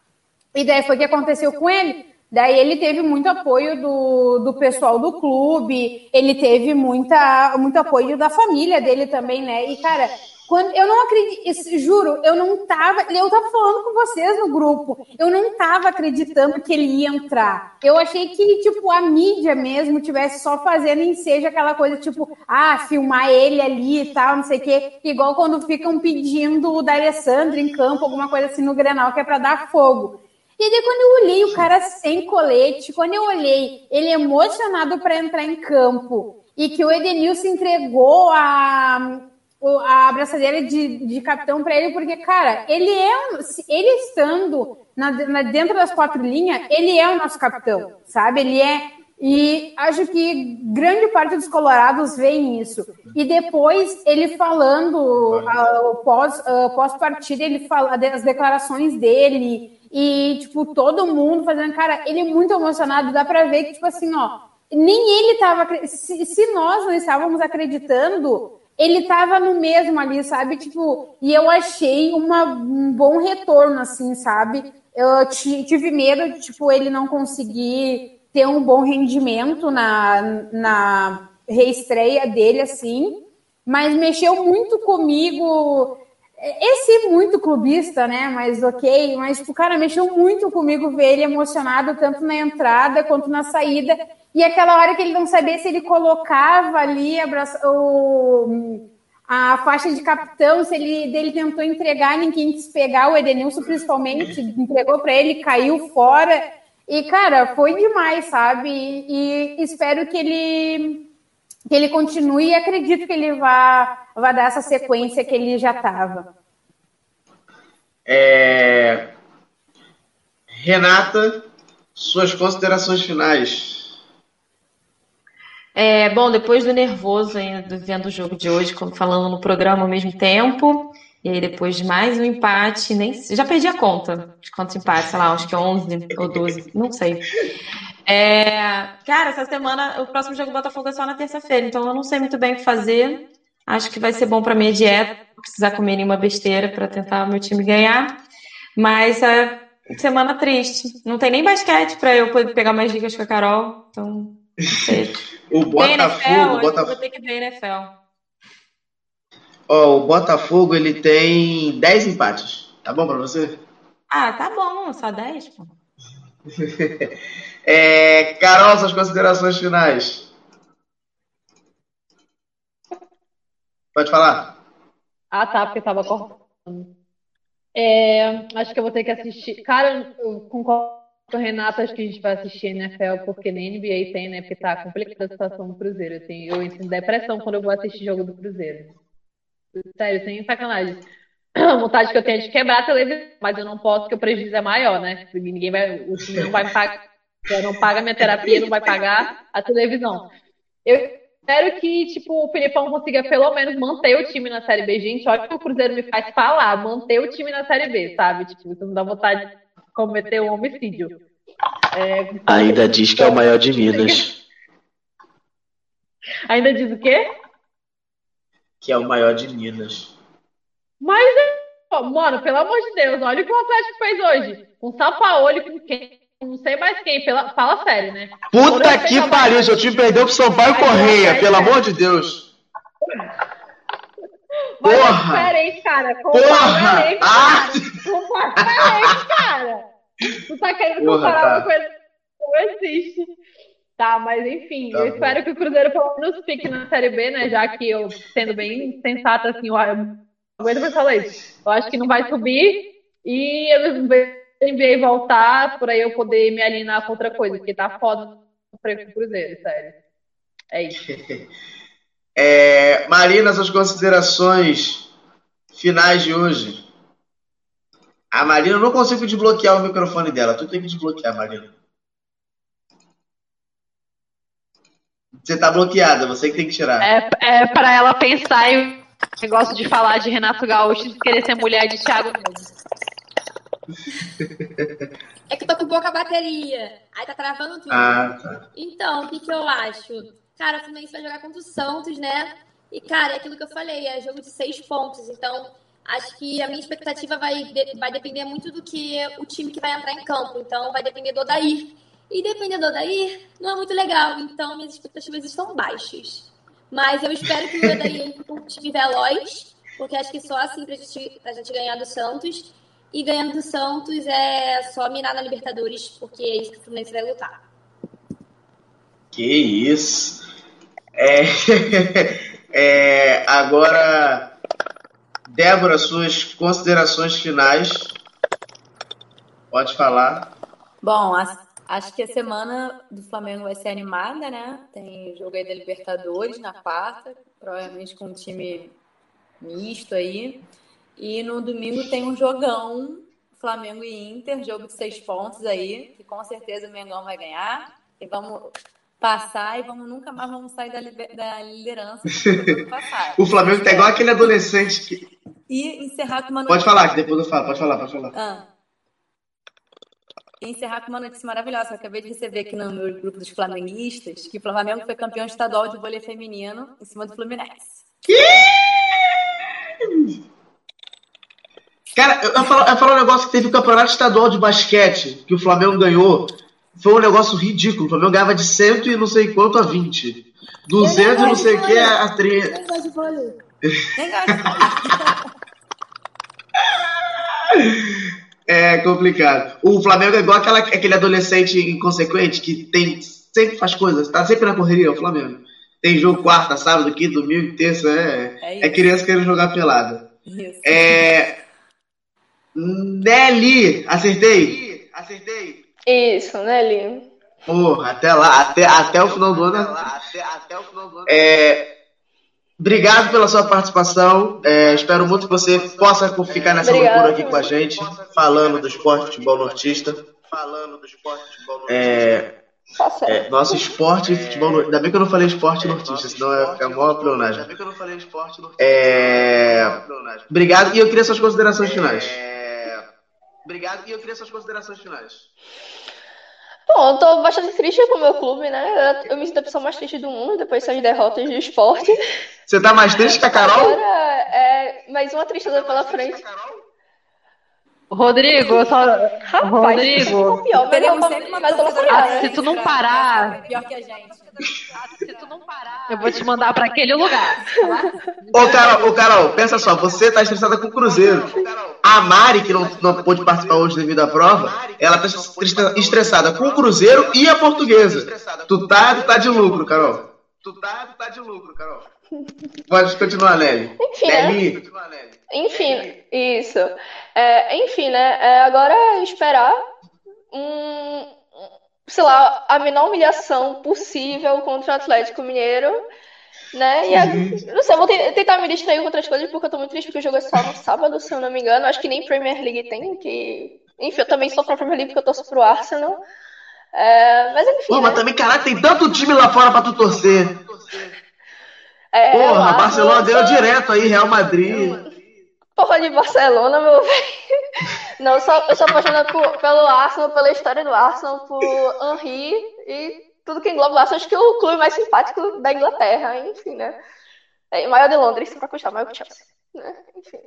E daí foi o que aconteceu com ele. Daí ele teve muito apoio do, do pessoal do clube, ele teve muita, muito apoio da família dele também, né? E, cara, quando eu não acredito, juro, eu não tava, eu tava falando com vocês no grupo, eu não tava acreditando que ele ia entrar. Eu achei que, tipo, a mídia mesmo tivesse só fazendo em seja aquela coisa, tipo, ah, filmar ele ali e tal, não sei o quê, igual quando ficam pedindo o D'Alessandro em campo, alguma coisa assim no Grenal, que é para dar fogo. E daí, quando eu olhei o cara sem colete, quando eu olhei ele emocionado para entrar em campo, e que o Edenilson entregou a a abraçadeira de, de capitão para ele, porque, cara, ele é ele estando na, na, dentro das quatro linhas, ele é o nosso capitão, sabe? Ele é. E acho que grande parte dos colorados veem isso. E depois ele falando, pós, uh, pós-partida, ele fala as declarações dele, e, tipo, todo mundo fazendo, cara, ele é muito emocionado, dá pra ver que, tipo assim, ó, nem ele tava. Se, se nós não estávamos acreditando, ele tava no mesmo ali, sabe? Tipo, e eu achei uma, um bom retorno, assim, sabe? Eu tive medo de, tipo, ele não conseguir ter um bom rendimento na, na reestreia dele, assim, mas mexeu muito comigo. Esse muito clubista, né? Mas ok, mas tipo, cara, mexeu muito comigo ver ele emocionado tanto na entrada quanto na saída. E aquela hora que ele não sabia se ele colocava ali o, a faixa de capitão, se ele dele tentou entregar, ninguém quis pegar, o Edenilson principalmente entregou para ele, caiu fora. E, cara, foi demais, sabe? E, e espero que ele que ele continue e acredito que ele vá, vá dar essa sequência que ele já estava.
É... Renata, suas considerações finais.
É, bom, depois do nervoso ainda, vendo o jogo de hoje, como falando no programa ao mesmo tempo, e aí depois de mais um empate, nem já perdi a conta de quantos empates, sei lá, acho que 11 ou 12, não sei. É, cara, essa semana o próximo jogo do Botafogo é só na terça-feira, então eu não sei muito bem o que fazer. Acho que vai ser bom para minha dieta, precisar comer nenhuma besteira para tentar o meu time ganhar. Mas é semana triste. Não tem nem basquete para eu poder pegar mais dicas com a Carol. Então,
o Botafogo,
NFL,
Botafogo...
vou ter que ver NFL.
Ó, o Botafogo ele tem 10 empates. Tá bom para você?
Ah, tá bom, só 10, pô.
É, Carol, suas considerações finais. Pode falar.
Ah, tá, porque tava cortando. É, acho que eu vou ter que assistir. Cara, eu concordo com o Renato, acho que a gente vai assistir NFL, porque nem NBA tem, né? Porque tá complicada a situação do Cruzeiro. Tenho, eu entro em depressão quando eu vou assistir jogo do Cruzeiro. Sério, sem sacanagem. A vontade que eu tenho é de quebrar a televisão, mas eu não posso, porque o prejuízo é maior, né? Porque ninguém vai, o time não vai pagar eu não paga minha terapia, não vai pagar a televisão. Eu espero que, tipo, o Filipão consiga pelo menos manter o time na Série B. Gente, olha o que o Cruzeiro me faz falar, manter o time na Série B, sabe? Tipo, isso não dá vontade de cometer um homicídio.
É, Ainda diz que é o maior de Minas.
Ainda diz o quê?
Que é o maior de Minas.
Mas, mano, pelo amor de Deus, olha o que o Atlético fez hoje. Com o Sapaoli, com quem? não sei mais quem, pela, fala sério, né?
Puta que pariu, seu time perdeu pro Sampaio Correia, pelo amor de Deus.
Mas Porra! é diferente, cara.
Porra!
Elenco, ah! cara. cara. Tu tá querendo Porra, comparar tá. uma coisa que não existe. Tá, mas enfim, tá eu bom. espero que o Cruzeiro pelo menos fique na Série B, né? Já que eu, sendo bem sensata, assim, eu aguento pra falar isso. Eu acho que não vai subir e eles NBA voltar para eu poder me alinhar com outra coisa, porque tá foda o Cruzeiro, sério. É isso.
É, Marina, suas considerações finais de hoje. A Marina, eu não consigo desbloquear o microfone dela. Tu tem que desbloquear, Marina. Você tá bloqueada, você que tem que tirar.
É, é para ela pensar em negócio de falar de Renato Gaúcho e querer ser mulher de Thiago Nunes.
É que eu tô com pouca bateria. Aí tá travando tudo.
Ah, tá.
Então, o que, que eu acho? Cara, o Fluminense vai jogar contra o Santos, né? E, cara, é aquilo que eu falei, é jogo de seis pontos. Então, acho que a minha expectativa vai, vai depender muito do que o time que vai entrar em campo. Então, vai depender do Odair. E depender do Odair, não é muito legal. Então, minhas expectativas estão baixas. Mas eu espero que o Odair um time veloz, porque acho que só assim pra gente, pra gente ganhar do Santos. E ganhando do Santos é só mirar na Libertadores, porque é isso que o Fluminense vai lutar.
Que isso! É, é, agora, Débora, suas considerações finais. Pode falar.
Bom, acho que a semana do Flamengo vai ser animada, né? Tem jogo aí da Libertadores na quarta, provavelmente com um time misto aí. E no domingo tem um jogão, Flamengo e Inter, jogo de seis pontos aí, que com certeza o Mengão vai ganhar. E vamos passar e vamos nunca mais vamos sair da, da liderança.
o Flamengo tá igual aquele adolescente que.
E encerrar com uma.
Pode falar, que depois eu falo, pode falar, pode falar. Ah.
E encerrar com uma notícia maravilhosa. Eu acabei de receber aqui no meu grupo dos flamenguistas que o Flamengo foi campeão estadual de vôlei feminino em cima do Fluminense.
Cara, eu ia falar, eu ia falar um negócio que teve o campeonato estadual de basquete que o Flamengo ganhou. Foi um negócio ridículo. O Flamengo ganhava de cento e não sei quanto a 20. 200 e não sei o que a 30.
Nem gosto de vôlei. Nem gosto de vôlei.
É complicado. O Flamengo é igual aquela, aquele adolescente inconsequente que tem, sempre faz coisas, tá sempre na correria, o Flamengo. Tem jogo quarta, sábado, quinta, domingo, terça, é,
É
é, criança querendo jogar pelada.
Isso.
É. Nelly, acertei? Acertei.
Isso, né, Li?
Porra, até lá, até, até o final do ano. É, obrigado pela sua participação. É, espero muito que você possa ficar nessa
Obrigada.
loucura aqui com a gente, falando do esporte futebol nortista. Falando do esporte futebol nortista. É,
Tá certo.
é, nosso esporte futebol nortista. Ainda bem que eu não falei esporte nortista, senão ia ficar mó pleonagem. Ainda bem que eu não falei esporte nortista. É, obrigado. E eu queria suas considerações finais. Obrigado. E eu queria suas considerações finais.
Bom, eu tô bastante triste com o meu clube, né? Eu me sinto a pessoa mais triste do mundo depois dessas derrotas de esporte.
Você tá mais triste que a Carol?
Agora, é mais uma tristeza pela frente.
Rodrigo, eu só.
Rapaz,
Rodrigo.
pior,
Teremos sempre uma
mas eu vou
torcedora
apoiar,
Ah,
né?
se tu não parar-
ser Pior que a gente.
Se tu não parar, eu vou te mandar pra aquele lugar.
Ô, Carol, ô, Carol, pensa só, você tá estressada com o Cruzeiro. A Mari, que não, não pôde participar hoje devido à prova, ela tá estre- estressada com o Cruzeiro e a portuguesa. Tu tá, tu tá de lucro, Carol. Tu tá, tu tá de lucro, Carol. Pode continuar, Nelly.
Enfim, né? Enfim, isso. É, enfim, né? É, agora é esperar um, sei lá, a menor humilhação possível contra o Atlético Mineiro, né? E a- não sei, eu vou te- tentar me distrair com outras coisas porque eu tô muito triste porque o jogo é só no sábado, se eu não me engano. Acho que nem Premier League tem, que enfim, eu também sou pra Premier League porque eu torço pro Arsenal. É, mas enfim,
Pô, mas
né?
também, caraca, tem tanto time lá fora pra tu torcer.
É,
Porra, Barcelona
eu
deu direto aí, Real Madrid.
Porra de Barcelona, meu velho. Não, eu sou, eu sou apaixonada por- pelo Arsenal, pela história do Arsenal, por Henry e tudo que engloba o Arsenal. Acho que é o clube mais simpático da Inglaterra, enfim, né? É, maior de Londres, pra custar, maior que Chelsea. Né? Enfim.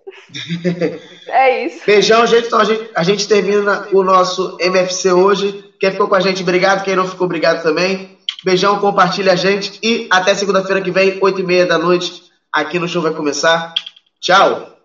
É isso.
Beijão, gente. Então a gente, a gente termina o nosso MFC hoje. Quem ficou com a gente, obrigado. Quem não ficou, obrigado também. Beijão, compartilha a gente. E até segunda-feira que vem, 8h30 da noite, aqui no show vai começar. Tchau!